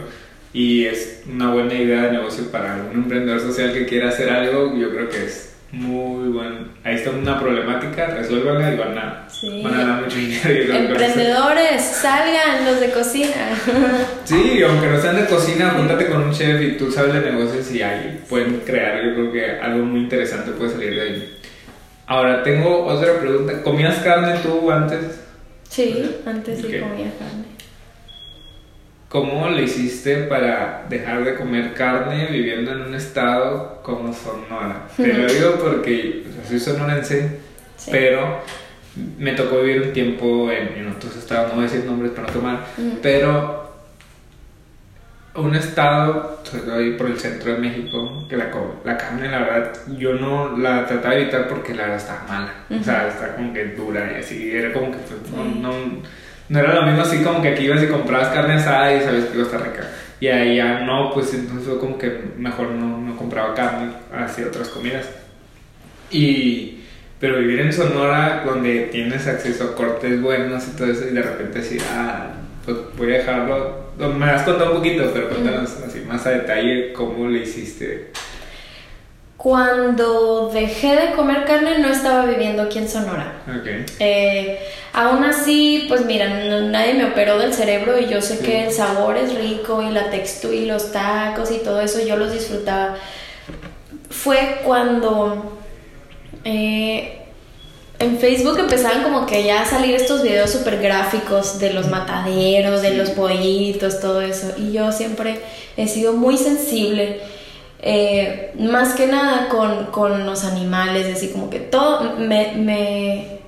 y es una buena idea de negocio para algún emprendedor social que quiera hacer algo, yo creo que es muy bueno. Ahí está una problemática, resuélvanla y van a, van a ganar mucho dinero. Emprendedores, salgan los de cocina. sí, aunque no sean de cocina, júntate con un chef y tú sabes de negocios y ahí pueden crear, yo creo que algo muy interesante puede salir de ahí. Ahora, tengo otra pregunta. ¿Comías carne tú antes? Sí, antes sí comía carne. ¿Cómo le hiciste para dejar de comer carne viviendo en un estado como Sonora? Te lo digo porque soy sonorense, pero me tocó vivir un tiempo en, otros estados, no voy a decir nombres para no tomar, pero un estado, sobre todo ahí por el centro de México, que la, la carne, la verdad, yo no la trataba de evitar porque la verdad estaba mala. O sea, está como que dura y así, era como que pues, no no era lo mismo así como que aquí ibas y comprabas carne asada y sabes que iba a estar rica. Y ahí ya no, pues entonces fue como que mejor no, no compraba carne, hacía otras comidas. Y, pero vivir en Sonora, donde tienes acceso a cortes buenos y todo eso, y de repente decir, ah, pues voy a dejarlo. Me has contado un poquito, pero cuéntanos así más a detalle cómo le hiciste. Cuando dejé de comer carne no estaba viviendo aquí en Sonora. Okay. Eh, aún así, pues mira, nadie me operó del cerebro y yo sé que el sabor es rico y la textura y los tacos y todo eso yo los disfrutaba. Fue cuando eh, en Facebook empezaban como que ya a salir estos videos súper gráficos de los mataderos, de los pollitos, todo eso. Y yo siempre he sido muy sensible eh, más que nada con, con, los animales, así como que todo, me, me,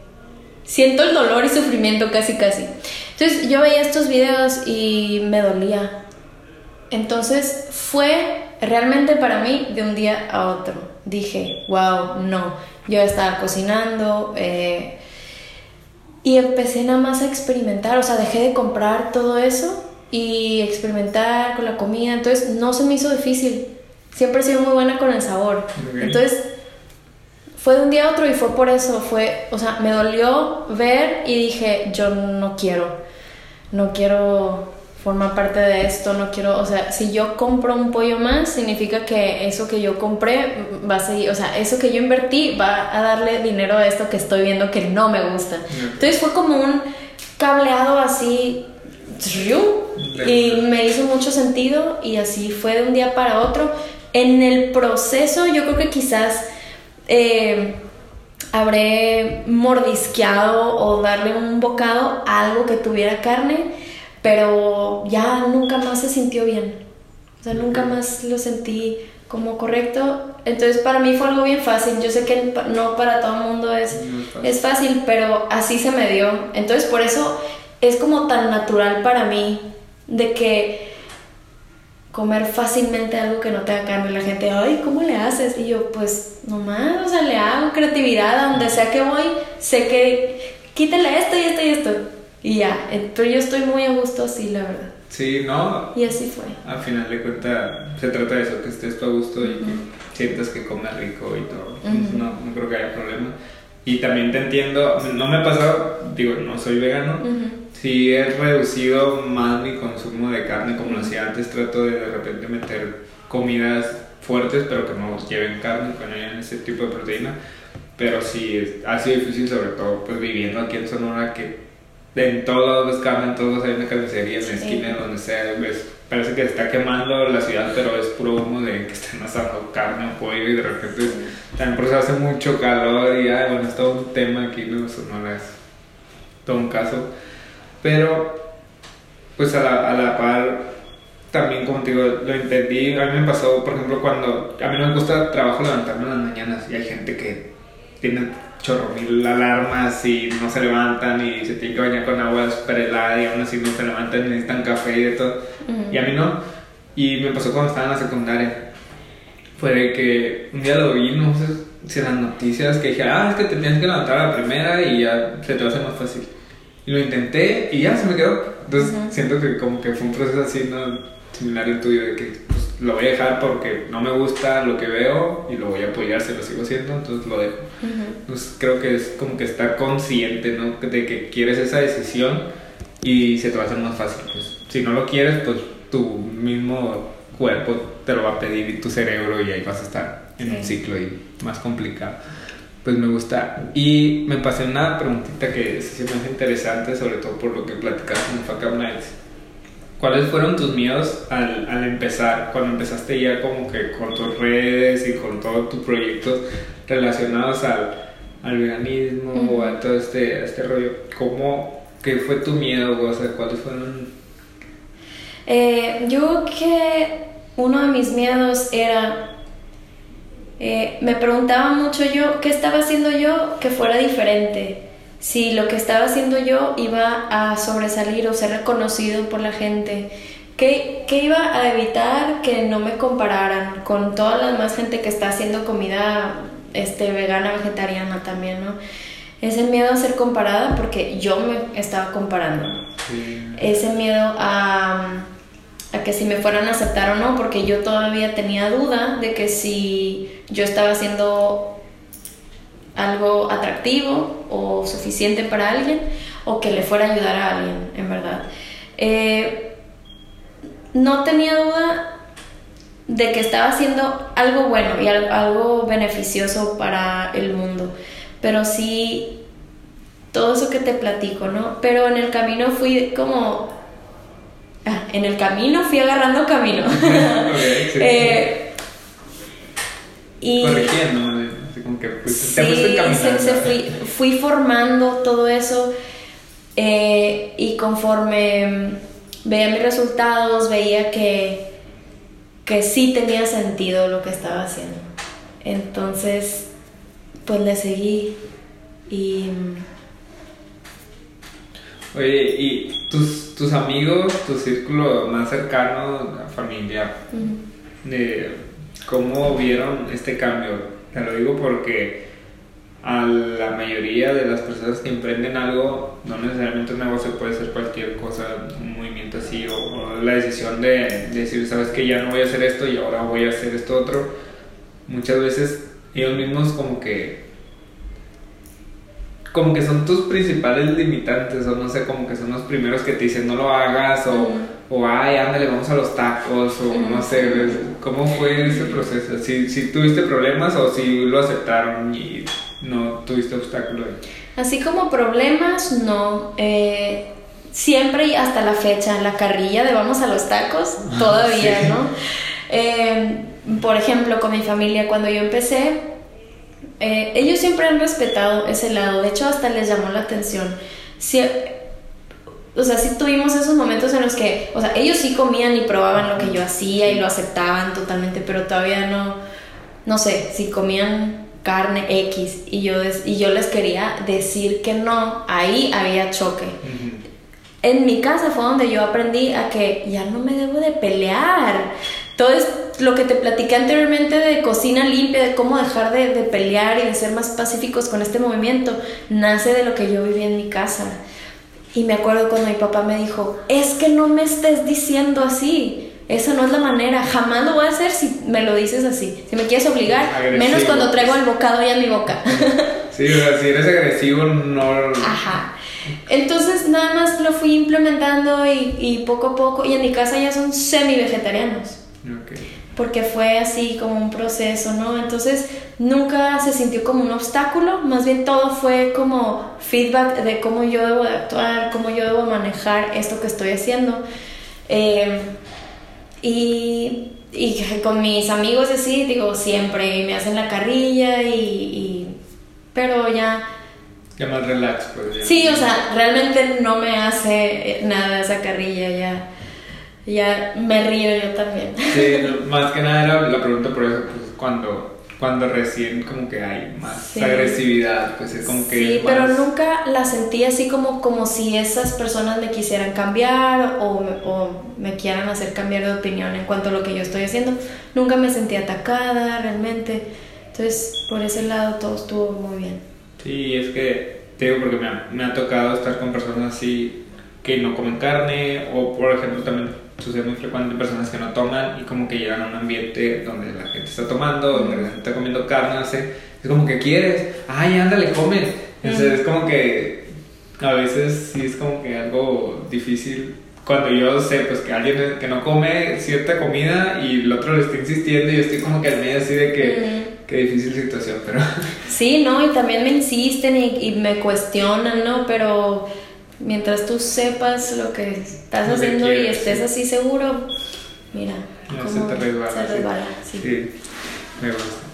siento el dolor y sufrimiento casi casi. Entonces yo veía estos videos y me dolía. Entonces fue realmente para mí de un día a otro. Dije, wow, no, yo estaba cocinando eh, y empecé nada más a experimentar, o sea, dejé de comprar todo eso y experimentar con la comida, entonces no se me hizo difícil siempre he sido muy buena con el sabor. Entonces, fue de un día a otro y fue por eso, fue, o sea, me dolió ver y dije, yo no quiero, no quiero formar parte de esto, no quiero, o sea, si yo compro un pollo más, significa que eso que yo compré va a seguir, o sea, eso que yo invertí va a darle dinero a esto que estoy viendo que no me gusta. Entonces fue como un cableado así y me hizo mucho sentido y así fue de un día para otro en el proceso yo creo que quizás eh, habré mordisqueado o darle un bocado a algo que tuviera carne, pero ya nunca más se sintió bien. O sea, nunca más lo sentí como correcto. Entonces para mí fue algo bien fácil. Yo sé que no para todo el mundo es, es fácil, pero así se me dio. Entonces por eso es como tan natural para mí de que comer fácilmente algo que no tenga carne. La gente, ay, ¿cómo le haces? Y yo, pues nomás, o sea, le hago creatividad a donde sea que voy, sé que quítale esto y esto y esto. Y ya, eh, pero yo estoy muy a gusto así, la verdad. Sí, ¿no? Y así fue. Al final de cuentas, se trata de eso, que estés a gusto y que sientas que comes rico y todo. no, no creo que haya problema. Y también te entiendo, no me ha pasado, digo, no soy vegano, sí he reducido más mi consumo de carne como lo hacía antes, trato de de repente meter comidas fuertes pero que no lleven carne, que no hayan ese tipo de proteína, pero sí ha sido difícil sobre todo pues viviendo aquí en Sonora que en todos lados ves carne, en todos lados hay una carnicería, en la esquina, donde sea, ves, parece que se está quemando la ciudad, pero es puro humo de que están asando carne o pollo y de repente también por eso hace mucho calor y ay, bueno, es todo un tema aquí, no, Sonora es todo un caso. Pero, pues a la, a la par, también como te digo, lo entendí. A mí me pasó, por ejemplo, cuando a mí no me gusta trabajo levantarme en las mañanas y hay gente que tiene chorro mil alarmas y no se levantan y se tiene que bañar con agua super helada y aún así no se levantan y necesitan café y de todo. Y a mí no. Y me pasó cuando estaba en la secundaria. Fue de que un día lo vi, no sé si las noticias, que dije, ah, es que te tienes que levantar a la primera y ya se te va a hacer más fácil. Y lo intenté y ya se me quedó. Entonces siento que como que fue un proceso así, ¿no? Similar al tuyo, de que pues, lo voy a dejar porque no me gusta lo que veo y lo voy a apoyar si lo sigo haciendo, entonces lo dejo. Entonces creo que es como que estar consciente, ¿no? De que quieres esa decisión y se te va a hacer más fácil. Pues si no lo quieres, pues tu mismo cuerpo te lo va a pedir y tu cerebro y ahí vas a estar en un ciclo y más complicado pues me gusta. Y me pasé una preguntita que sí me hace interesante, sobre todo por lo que platicaste en Fuck Up Nights. ¿Cuáles fueron tus miedos al, al, empezar, cuando empezaste ya como que con tus redes y con todos tus proyectos relacionados al, al veganismo o a todo este, este rollo? ¿Cómo, qué fue tu miedo? O sea, ¿cuáles fueron? Eh, yo que uno de mis miedos era eh, me preguntaba mucho yo qué estaba haciendo yo que fuera diferente, si lo que estaba haciendo yo iba a sobresalir o ser reconocido por la gente, ¿Qué, ¿Qué, iba a evitar que no me compararan con toda la demás gente que está haciendo comida este, vegana, vegetariana también, ¿no? Ese miedo a ser comparada porque yo me estaba comparando. Ese miedo a a que si me fueran a aceptar o no, porque yo todavía tenía duda de que si yo estaba haciendo algo atractivo o suficiente para alguien o que le fuera a ayudar a alguien, en verdad. Eh, no tenía duda de que estaba haciendo algo bueno y algo beneficioso para el mundo, pero sí todo eso que te platico, ¿no? Pero en el camino fui como en el camino fui agarrando camino. Eh, y Corrigiendo, como que te fui, fui, formando todo eso eh, y conforme veía mis resultados, veía que, que sí tenía sentido lo que estaba haciendo. Entonces, pues le seguí y... Oye, ¿y tus tus amigos, tu círculo más cercano, la familia, ¿cómo vieron este cambio? Te lo digo porque a la mayoría de las personas que emprenden algo, no necesariamente un negocio puede ser cualquier cosa, un movimiento así, o, la decisión de, de, decir, sabes que ya no voy a hacer esto y ahora voy a hacer esto otro. Muchas veces ellos mismos como que como que son tus principales limitantes, o no sé, como que son los primeros que te dicen no lo hagas, o, o ay, ándale, vamos a los tacos, o no sé, ¿cómo fue ese proceso? ¿Si, si tuviste problemas o si lo aceptaron y no tuviste obstáculos? Así como problemas, no. Eh, siempre y hasta la fecha, en la carrilla de vamos a los tacos, ah, todavía, ¿no? Eh, por ejemplo, con mi familia, cuando yo empecé, eh, ellos siempre han respetado ese lado, de hecho hasta les llamó la atención. o sea, sí tuvimos esos momentos en los que, o sea, ellos sí comían y probaban lo que yo hacía y lo aceptaban totalmente, pero todavía no, no sé, si comían carne X y yo, y yo les quería decir que no, ahí había choque. En mi casa fue donde yo aprendí a que ya no me debo de pelear. Todo es lo que te platiqué anteriormente de cocina limpia, de cómo dejar de, pelear y de ser más pacíficos con este movimiento, nace de lo que yo viví en mi casa. Y me acuerdo cuando mi papá me dijo, es que no me estés diciendo así. Esa no es la manera. Jamás lo voy a hacer si me lo dices así. Si me quieres obligar, menos cuando traigo el bocado ya en mi boca. sí, o sea, si eres agresivo, no. Ajá. Entonces nada más lo fui implementando y, y poco a poco. Y en mi casa ya son semi-vegetarianos. Okay porque fue así como un proceso, ¿no? Entonces nunca se sintió como un obstáculo, más bien todo fue como feedback de cómo yo debo de actuar, cómo yo debo manejar esto que estoy haciendo. Em, y, y, con mis amigos así, digo, siempre me hacen la carrilla y... y pero ya... Ya más relax, pues. Sí, o sea, realmente no me hace nada esa carrilla ya ya me río yo también. Sí, más que nada era la pregunta por eso, pues cuando, cuando recién como que hay más agresividad, pues es como que... Sí, pero nunca la sentí así como, como si esas personas me quisieran cambiar o, o me quieran hacer cambiar de opinión en cuanto a lo que yo estoy haciendo. Nunca me sentí atacada realmente. Entonces, por ese lado todo estuvo muy bien. Sí, es que te digo porque me ha, me ha tocado estar con personas así que no comen carne o por ejemplo también sucede muy frecuente personas que no toman y como que llegan a un ambiente donde la gente está tomando, donde la gente está comiendo carne, es como que quieres, ay, ándale, come. Entonces es como que a veces sí es como que algo difícil cuando yo sé pues que alguien que no come cierta comida y el otro le está insistiendo y yo estoy como que al medio así de que qué difícil situación, pero sí, no, y también me insisten y, y me cuestionan, ¿no? Pero mientras tú sepas lo que estás haciendo y estés así seguro, mira, cómo se te resbala. sí. me gusta.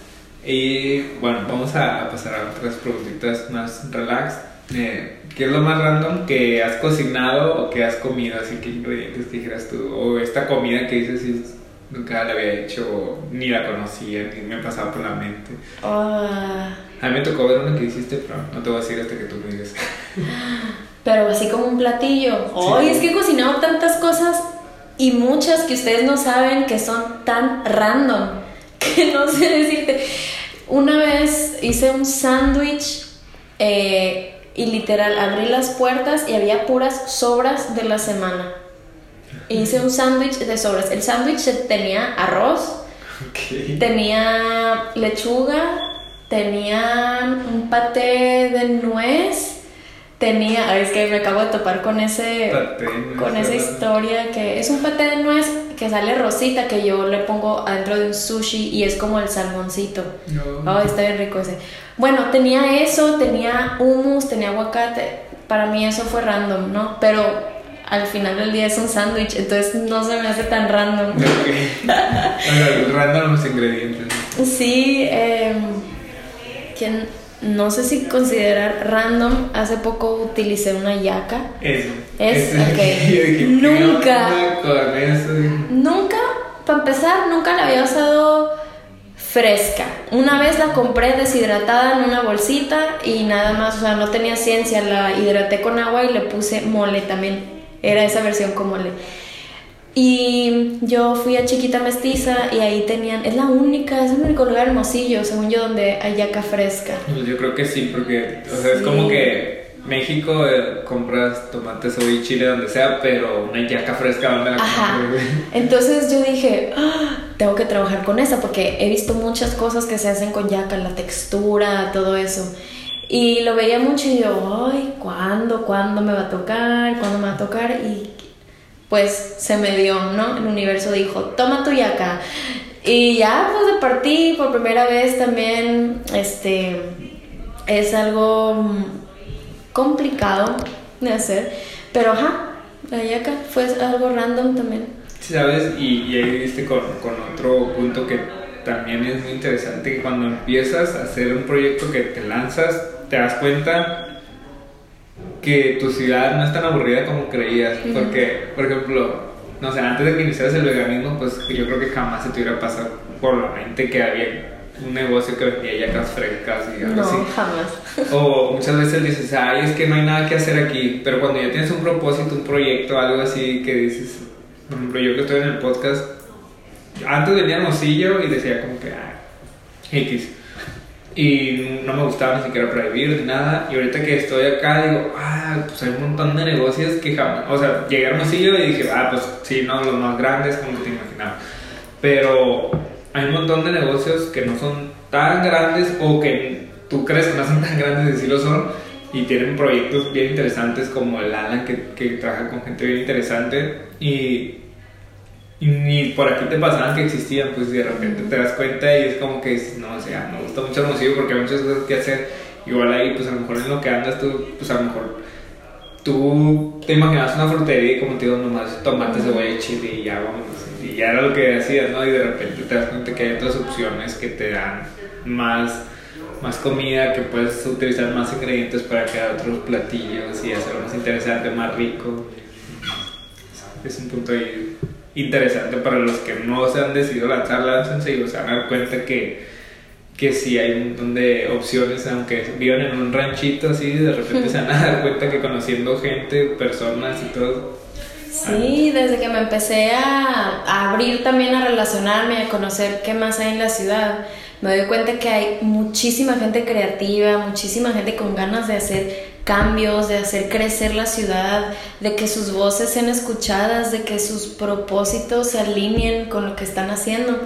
Y bueno, vamos a pasar a otras preguntitas más relax. Eh, ¿Qué es lo más random que has cocinado o que has comido? Así que ingredientes que dijeras tú. O esta comida que dices, nunca la había hecho, ni la conocía, ni me pasaba por la mente. Ah. A mí me tocó ver una que hiciste, pero no te voy a decir hasta que tú me digas. pero así como un platillo. Hoy es que he cocinado tantas cosas y muchas que ustedes no saben que son tan random que no sé decirte. Una vez hice un sándwich eh, y literal abrí las puertas y había puras sobras de la semana. Hice un sándwich de sobras. El sándwich tenía arroz, tenía lechuga, tenía un paté de nuez tenía, es que me acabo de topar con ese con esa historia que es un paté de nuez que sale rosita que yo le pongo adentro de un sushi y es como el salmoncito. No. está bien rico ese. Bueno, tenía eso, tenía hummus, tenía aguacate. Para mí eso fue random, ¿no? Pero al final del día es un sándwich, entonces no se me hace tan random. random los ingredientes. Sí, eh, ¿quién? No sé si considerar random, hace poco utilicé una yaca. Eso. Es, ok. nunca. Nunca, para empezar, nunca la había usado fresca. Una vez la compré deshidratada en una bolsita y nada más, o sea, no tenía ciencia, la hidraté con agua y le puse mole también. Era esa versión con mole. Y yo fui a Chiquita Mestiza y ahí tenían, es la única, es el único lugar hermosillo, según yo, donde hay yaca fresca. Pues yo creo que sí, porque, o sea, es como que México eh, compras tomates o chile donde sea, pero una yaca fresca donde la Ajá. Entonces yo dije, ah, tengo que trabajar con esa porque he visto muchas cosas que se hacen con yaca, la textura, todo eso. Y lo veía mucho y yo, ay, ¿cuándo? ¿Cuándo me va a tocar? ¿Cuándo me va a tocar? Y pues se me dio, ¿no? El universo dijo, toma tu yaca. Y ya, pues de partí por primera vez también, este, es algo complicado de hacer, pero ajá, la yaca fue algo random también. Sí, sabes, y, ahí viste con, con otro punto que también es muy interesante, que cuando empiezas a hacer un proyecto que te lanzas, te das cuenta que tu ciudad no es tan aburrida como creías. Porque, por ejemplo, no sé, antes de que iniciaras el veganismo, pues yo creo que jamás se te hubiera pasado por la mente que había un negocio que vendía yacas frescas y algo no, así. jamás. O muchas veces dices, ay, es que no hay nada que hacer aquí. Pero cuando ya tienes un propósito, un proyecto, algo así que dices, por ejemplo, yo que estoy en el podcast, antes vendía Hermosillo y decía como que, ay, X. y no me gustaba ni siquiera para vivir ni nada. Y ahorita que estoy acá, digo, ah, pues hay un montón de negocios que jamás. O sea, llegué a Hermosillo y dije, ah, pues sí, no, los más grandes, como te imaginaba. Pero hay un montón de negocios que no son tan grandes o que tú crees que no son tan grandes y sí lo son. Y tienen proyectos bien interesantes como el Alan, que, que trabaja con gente bien interesante. Y y ni por aquí te pasaban que existían, pues de repente te das cuenta y es como que, no, o sea, me gusta mucho Hermosillo porque hay muchas cosas que hacer. Igual ahí, pues a lo mejor en lo que andas tú, pues a lo mejor tú te imaginabas una frutería y como te digo, nomás tomate, cebolla chile y ya, vamos, y ya era lo que hacías, ¿no? Y de repente te das cuenta que hay otras opciones que te dan más, más comida, que puedes utilizar más ingredientes para crear otros platillos y hacerlo más interesante, más rico. Es un punto ahí interesante para los que no se han decidido lanzar, láncense y se van a dar cuenta que, que sí hay un montón de opciones, aunque vivan en un ranchito así, de repente se van a dar cuenta que conociendo gente, personas y todo. Sí, desde que me empecé a, a abrir también a relacionarme, a conocer qué más hay en la ciudad, me doy cuenta que hay muchísima gente creativa, muchísima gente con ganas de hacer cambios, de hacer crecer la ciudad, de que sus voces sean escuchadas, de que sus propósitos se alineen con lo que están haciendo.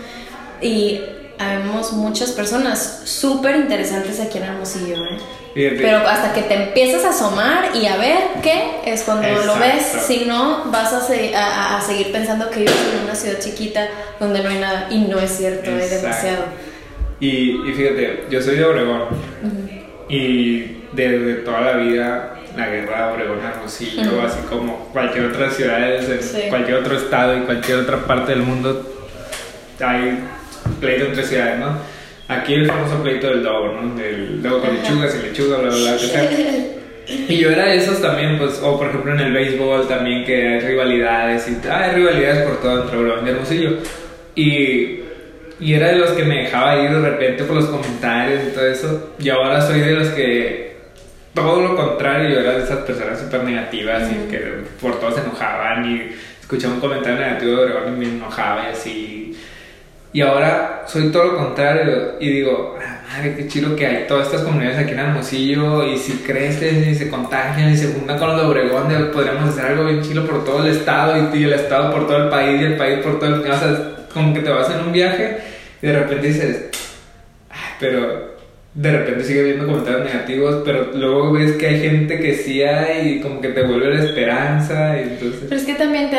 Y vemos muchas personas súper interesantes aquí en Hermosillo, ¿eh? Pero hasta que te empiezas a asomar y a ver qué es cuando lo ves, si no vas a, a, seguir pensando que vives en una ciudad chiquita donde no hay nada y no es cierto, hay demasiado. Y, y, fíjate, yo soy de Obregón y desde toda la vida la guerra de Obregón Hermosillo, así como cualquier otra ciudad, en cualquier otro estado y cualquier otra parte del mundo, hay pleito entre ciudades, ¿no? Aquí el famoso pleito del dogo, ¿no? Del dogo con lechugas y lechuga, bla, bla, bla, que sea. Y yo era de esos también, pues, o por ejemplo en el béisbol también, que hay rivalidades y hay rivalidades por todo entre Obregón y Hermosillo. Y y era de los que me dejaba ir de repente por los comentarios y todo eso. Y ahora soy de los que todo lo contrario, yo era de esas personas súper negativas y que por todo se enojaban y escuchaba un comentario negativo de Obregón y me enojaba y así. Y ahora soy todo lo contrario y digo, ah, madre, qué chido que hay todas estas comunidades aquí en Hermosillo y si crecen y se contagian y se juntan con los de Obregón, podríamos hacer algo bien chido por todo el estado y, el estado por todo el país y el país por todo el... O sea, como que te vas en un viaje y de repente dices, pero de repente sigue viendo comentarios negativos, pero luego ves que hay gente que sí hay y como que te vuelve la esperanza. Y entonces... Pero es que también te,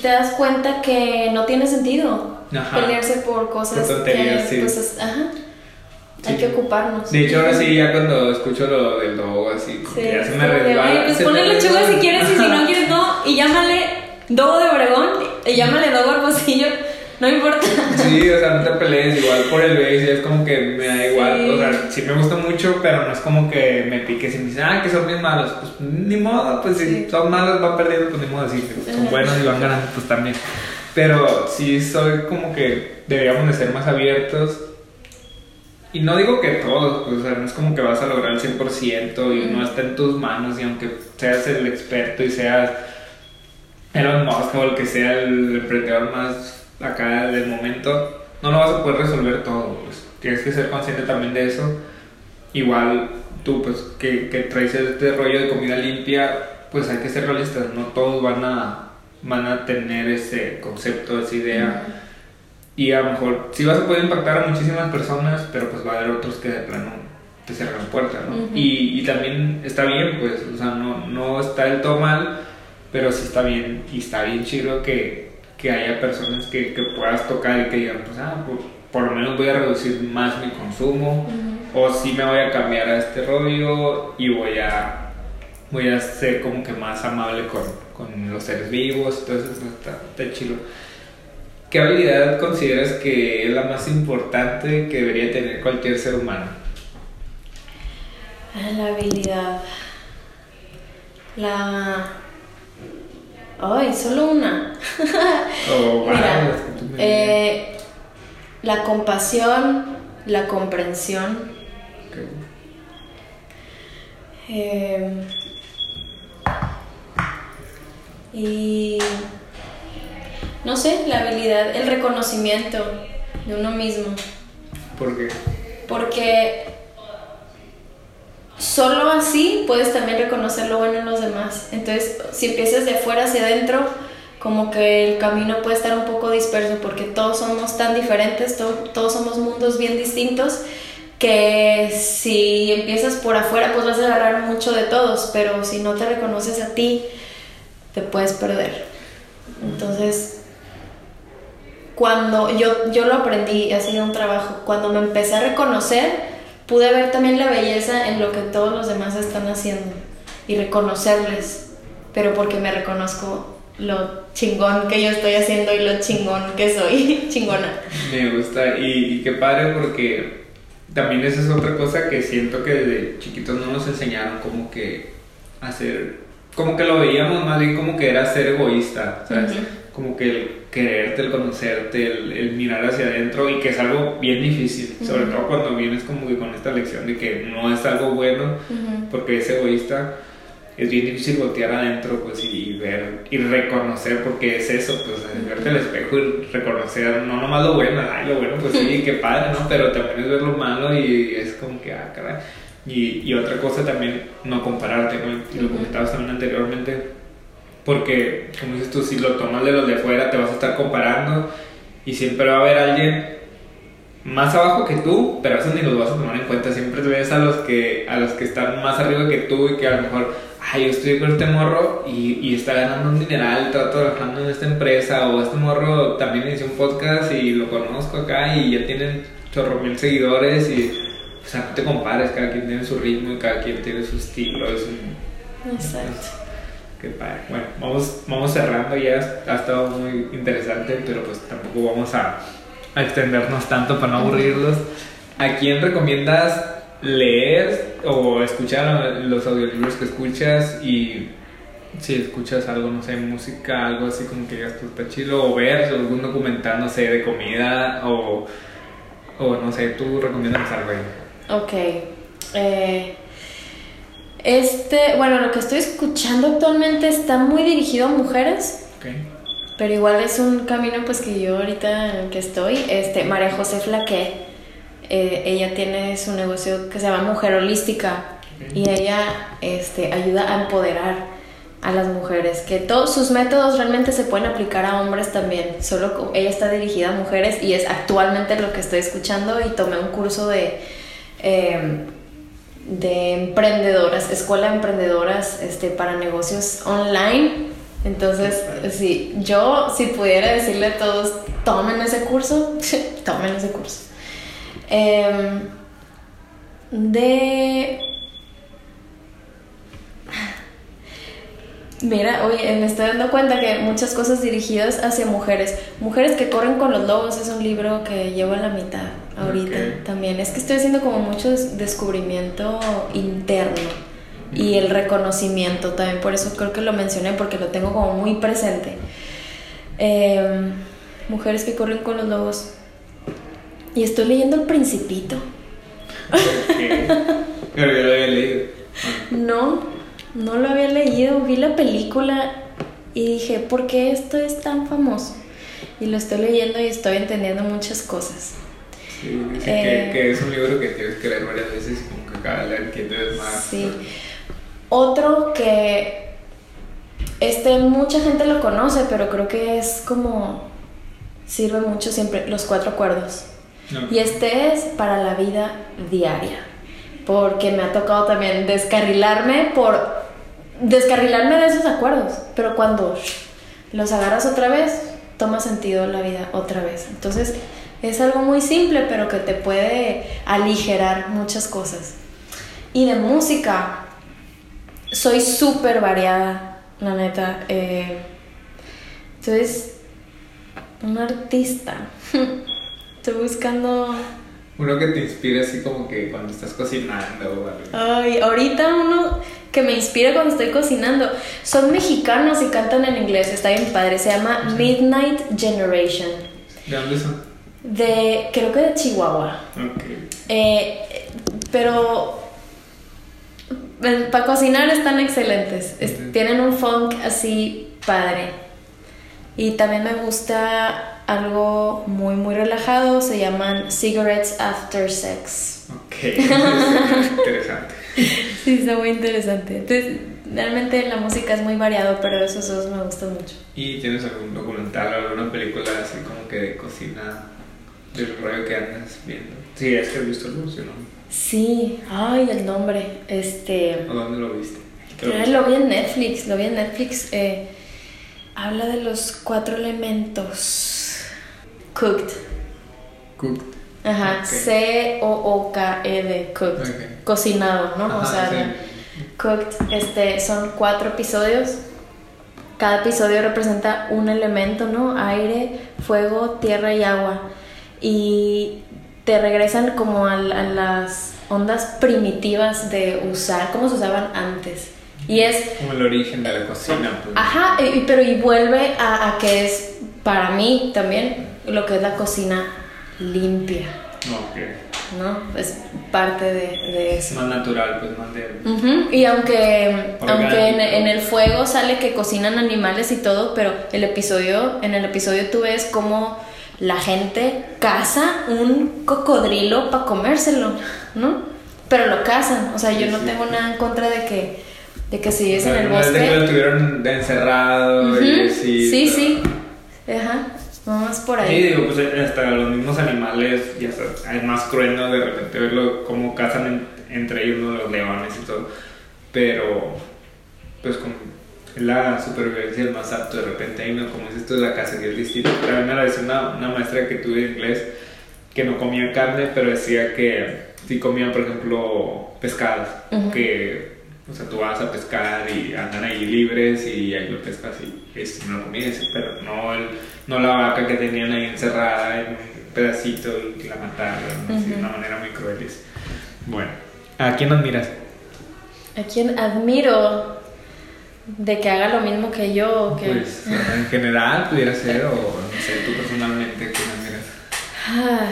te das cuenta que no tiene sentido pelearse por cosas que, sí. pues, ajá. Hay que ocuparnos. De hecho, ahora sí, ya cuando escucho lo del dogo, así, como que ya se me resbala. Pues ponle lechuga si quieres y si no quieres, no. Y llámale dogo de Obregón y llámale dogo Hermosillo no importa. Sí, o sea, no te pelees igual por el base, es como que me da igual. O sea, sí me gusta mucho, pero no es como que me piques y me dicen, ah, que son bien malos. Pues ni modo, pues si son malos, van perdiendo, pues ni modo decir. Son buenos y van ganando, pues también. Pero sí soy como que deberíamos de ser más abiertos. Y no digo que todos, pues, o sea, no es como que vas a lograr el 100% y no está en tus manos. Y aunque seas el experto y seas Elon Musk o el que sea el emprendedor más acá del momento, no lo vas a poder resolver todo. Pues. Tienes que ser consciente también de eso. Igual tú, pues, que, que traes este rollo de comida limpia, pues hay que ser realistas. No todos van a, van a tener ese concepto, esa idea. Y a lo mejor sí vas a poder impactar a muchísimas personas, pero pues va a haber otros que de plano te cierran puertas, ¿no? y, y, también está bien, pues, o sea, no, no está del todo mal, pero sí está bien, y está bien chido que, que haya personas que, que, puedas tocar y que digan, pues, ah, pues, por lo menos voy a reducir más mi consumo, o si me voy a cambiar a este rollo y voy a, voy a ser como que más amable con, con los seres vivos, entonces está, está chido. ¿Qué habilidad consideras que es la más importante que debería tener cualquier ser humano? Ah, la habilidad. La Ay, solo una. Oh, eh, la compasión, la comprensión. Em, y no sé, la habilidad, el reconocimiento de uno mismo. ¿Por qué? Porque solo así puedes también reconocer lo bueno en los demás. Entonces, si empiezas de afuera hacia adentro, como que el camino puede estar un poco disperso porque todos somos tan diferentes, todos somos mundos bien distintos que si empiezas por afuera pues vas a agarrar mucho de todos, pero si no te reconoces a ti, te puedes perder. Entonces, cuando yo, yo lo aprendí, ha sido un trabajo, cuando me empecé a reconocer, pude ver también la belleza en lo que todos los demás están haciendo y reconocerles, pero porque me reconozco lo chingón que yo estoy haciendo y lo chingón que soy, chingona. Me gusta y, y qué padre porque también esa es otra cosa que siento que desde chiquitos no nos enseñaron como que hacer, como que lo veíamos más bien como que era ser egoísta, ¿sabes? Como que quererte, el conocerte, el, mirar hacia adentro y que es algo bien difícil, sobre todo cuando vienes como que con esta lección de que no es algo bueno porque es egoísta es bien difícil voltear adentro pues y, ver y reconocer porque es eso pues verte al espejo y reconocer no nomás lo bueno ay lo bueno pues sí qué padre no pero también es ver lo malo y es como que ah caray. Y, y otra cosa también no compararte ¿no? y lo comentabas también anteriormente porque como dices tú si lo tomas de los de afuera te vas a estar comparando y siempre va a haber alguien más abajo que tú, pero eso ni los vas a tomar en cuenta. Siempre te ves a los que a los que están más arriba que tú y que a lo mejor ay, yo estoy con este morro y, y está ganando un dineral, está trabajando en esta empresa, o este morro también hizo un podcast y lo conozco acá y ya tienen chorro mil seguidores y, o sea, no te compares, cada quien tiene su ritmo y cada quien tiene su estilo. Exacto. Qué padre. Bueno, vamos, vamos cerrando ya, ha estado muy interesante, pero pues tampoco vamos a, a extendernos tanto para no aburrirlos. ¿A quién recomiendas leer o escuchar los audiolibros que escuchas y si escuchas algo, no sé, música, algo así como que ya está chido, o ver algún documental, no sé, de comida, o, o no sé, tú recomiendas algo ahí. Ok. Eh, este, bueno, lo que estoy escuchando actualmente está muy dirigido a mujeres. Pero igual es un camino pues que yo ahorita en el que estoy, este, María José Flaque eh, ella tiene su negocio que se llama Mujer Holística y ella este, ayuda a empoderar a las mujeres, que todos sus métodos realmente se pueden aplicar a hombres también, solo ella está dirigida a mujeres y es actualmente lo que estoy escuchando y tomé un curso de, em, de emprendedoras, escuela de emprendedoras este, para negocios online. Entonces, si yo si pudiera decirle a todos, tomen ese curso, tomen ese curso. Em, de... Mira, oye, me estoy dando cuenta que muchas cosas dirigidas hacia mujeres. Mujeres que corren con los lobos es un libro que llevo a la mitad ahorita también. Es que estoy haciendo como mucho descubrimiento interno y el reconocimiento también. Por eso creo que lo mencioné porque lo tengo como muy presente. Em, mujeres que corren con los lobos. Y estoy leyendo El Principito. Pero yo lo había leído. No, no lo había leído. Vi la película y dije, ¿por qué esto es tan famoso? Y lo estoy leyendo y estoy entendiendo muchas cosas. Sí, eh, que, es un libro que tienes que leer varias veces y como que cada vez entiendes más. Sí. Otro que este mucha gente lo conoce, pero creo que es como sirve mucho siempre los cuatro acuerdos. Y este es para la vida diaria, porque me ha tocado también descarrilarme por descarrilarme de esos acuerdos, pero cuando los agarras otra vez, toma sentido la vida otra vez. Entonces, es algo muy simple, pero que te puede aligerar muchas cosas. Y de música, soy súper variada, la neta. Eh, entonces, un artista. Estoy buscando. Uno que te inspire así como que cuando estás cocinando o algo. Ay, ahorita uno que me inspira cuando estoy cocinando. Son mexicanos y cantan en inglés, está bien padre. Se llama Midnight Generation. ¿De dónde son? De, creo que de Chihuahua. Ok. Eh, pero para cocinar están excelentes. tienen un funk así padre. Y también me gusta algo muy, muy relajado. Se llaman Cigarettes After Sex. Ok, interesante. Sí, está muy interesante. Entonces, realmente la música es muy variado, pero esos dos me gustan mucho. ¿Y tienes algún documental o alguna película así como que de cocina del rollo que andas viendo? Sí, es que has visto algo, ¿sí no? Sí, ay, el nombre. Este. ¿O dónde lo viste? ¿Qué Ah, viste? Lo vi en Netflix, lo vi en Netflix. eh, habla de los cuatro elementos. Cooked. Cooked. Ajá, Ok. C-O-O-K-E-D, cooked. Ok. Cocinado, ¿no? o Ajá, sea, sí. cooked. Este, son cuatro episodios. Cada episodio representa un elemento, ¿no? Aire, fuego, tierra y agua. Y te regresan como al- a, las ondas primitivas de usar, cómo se usaban antes. Y es Como el origen de la cocina, pues. Ajá, y- y- pero y vuelve a, a que es para mí también lo que es la cocina limpia. ¿no? Es parte de, de Es eso. más natural, pues más de. Y aunque, Orgánico. aunque en, en el fuego sale que cocinan animales y todo, pero el episodio, en el episodio tú ves cómo la gente caza un cocodrilo para comérselo, ¿no? Pero lo cazan, o sea, yo Sí, no sí. tengo nada en contra de que, de que si O es sea, en el de que lo bosque. tuvieron encerrado y así. Sí, pero- sí. Ajá. Vamos por Sí, ahí. digo, pues hasta los mismos animales, ya sabes, es más cruel, ¿no? De repente verlo cómo cazan en- entre ellos, ¿no? Los leones y todo. Pero, pues es la supervivencia es más apto de repente ahí, ¿no? Como dices tú, la cacería es distinto. También me la decía una, una maestra que tuve de inglés que no comía carne, pero decía que sí comían, por ejemplo, pescados. Ujú. Que, o sea, tú vas a pescar y andan ahí libres y ahí lo pescas y es una comida, sí, pero no, el, no la vaca que tenían ahí encerrada en un pedacito y la mataron de una manera muy cruel. es- Bueno, ¿a quién admiras? A quien admiro de que haga lo mismo que yo. o que... Pues en general pudiera ser, o no sé, tú personalmente, ¿quién admiras? Ah.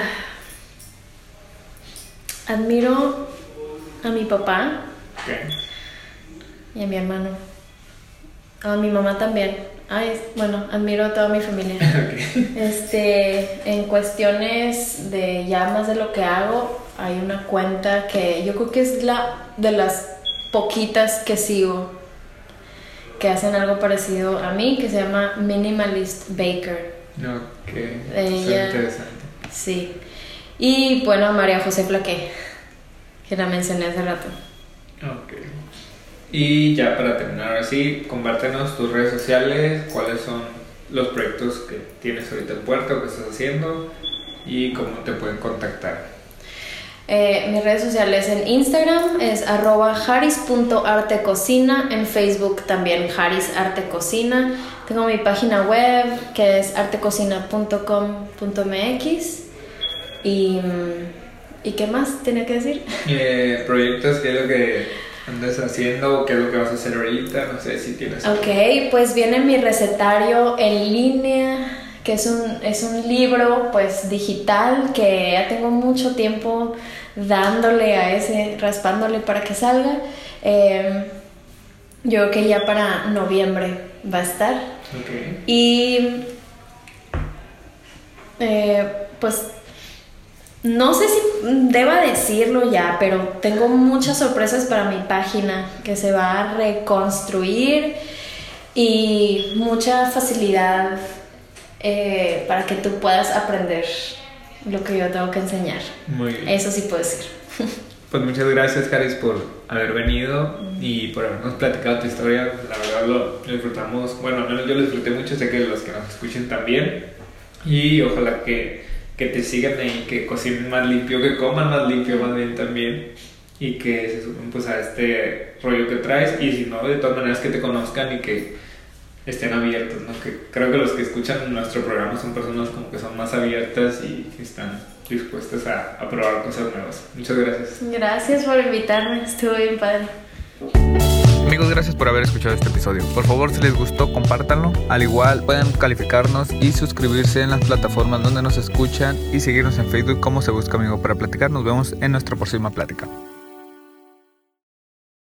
Admiro a mi papá y a mi hermano. A mi mamá también. Ay, bueno, admiro a toda mi familia. Ok. Este, en cuestiones de ya más de lo que hago, hay una cuenta que yo creo que es la de las poquitas que sigo que hacen algo parecido a mí, que se llama Minimalist Baker. Ok. Ella- interesante. Sí. Y bueno, María José Plaqué, que la mencioné hace rato. Ok. Y ya para terminar ahora sí, compártenos tus redes sociales, cuáles son los proyectos que tienes ahorita en puerta o que estás haciendo y cómo te pueden contactar. Eh, mis redes sociales en Instagram es arroba haris.artecocina, en Facebook también Haris Arte Cocina. Tengo mi página web que es artecocina.com.mx. Y, mm, ¿Y qué más tenía que decir? Eh, proyectos, qué es lo que andas haciendo, qué es lo que vas a hacer ahorita, no sé si tienes... Ok, pues viene mi recetario en línea, que es un, es un libro pues digital que ya tengo mucho tiempo dándole a ese, raspándole para que salga. Eh, yo creo que ya para noviembre va a estar. Ok. Y eh, pues no sé si deba decirlo ya, pero tengo muchas sorpresas para mi página que se va a reconstruir y mucha facilidad eh, para que tú puedas aprender lo que yo tengo que enseñar. Muy bien. Eso sí puedo decir. Pues muchas gracias, Caris, por haber venido y por habernos platicado tu historia. La verdad lo, lo disfrutamos. Bueno, al menos yo lo disfruté mucho, sé que los que nos escuchen también. Y ojalá que, que te sigan ahí, que cocinen más limpio, que coman más limpio más bien también. Y que se sumen pues a este rollo que traes. Y si no, de todas maneras que te conozcan y que estén abiertos, ¿no? Que creo que los que escuchan nuestro programa son personas como que son más abiertas y que están dispuestas a, a probar cosas nuevas. Muchas gracias. Gracias por invitarme, estuvo bien padre. Amigos, gracias por haber escuchado este episodio. Por favor, si les gustó, compártanlo. Al igual, pueden calificarnos y suscribirse en las plataformas donde nos escuchan y seguirnos en Facebook como Se Busca Amigo para Platicar. Nos vemos en nuestra próxima plática.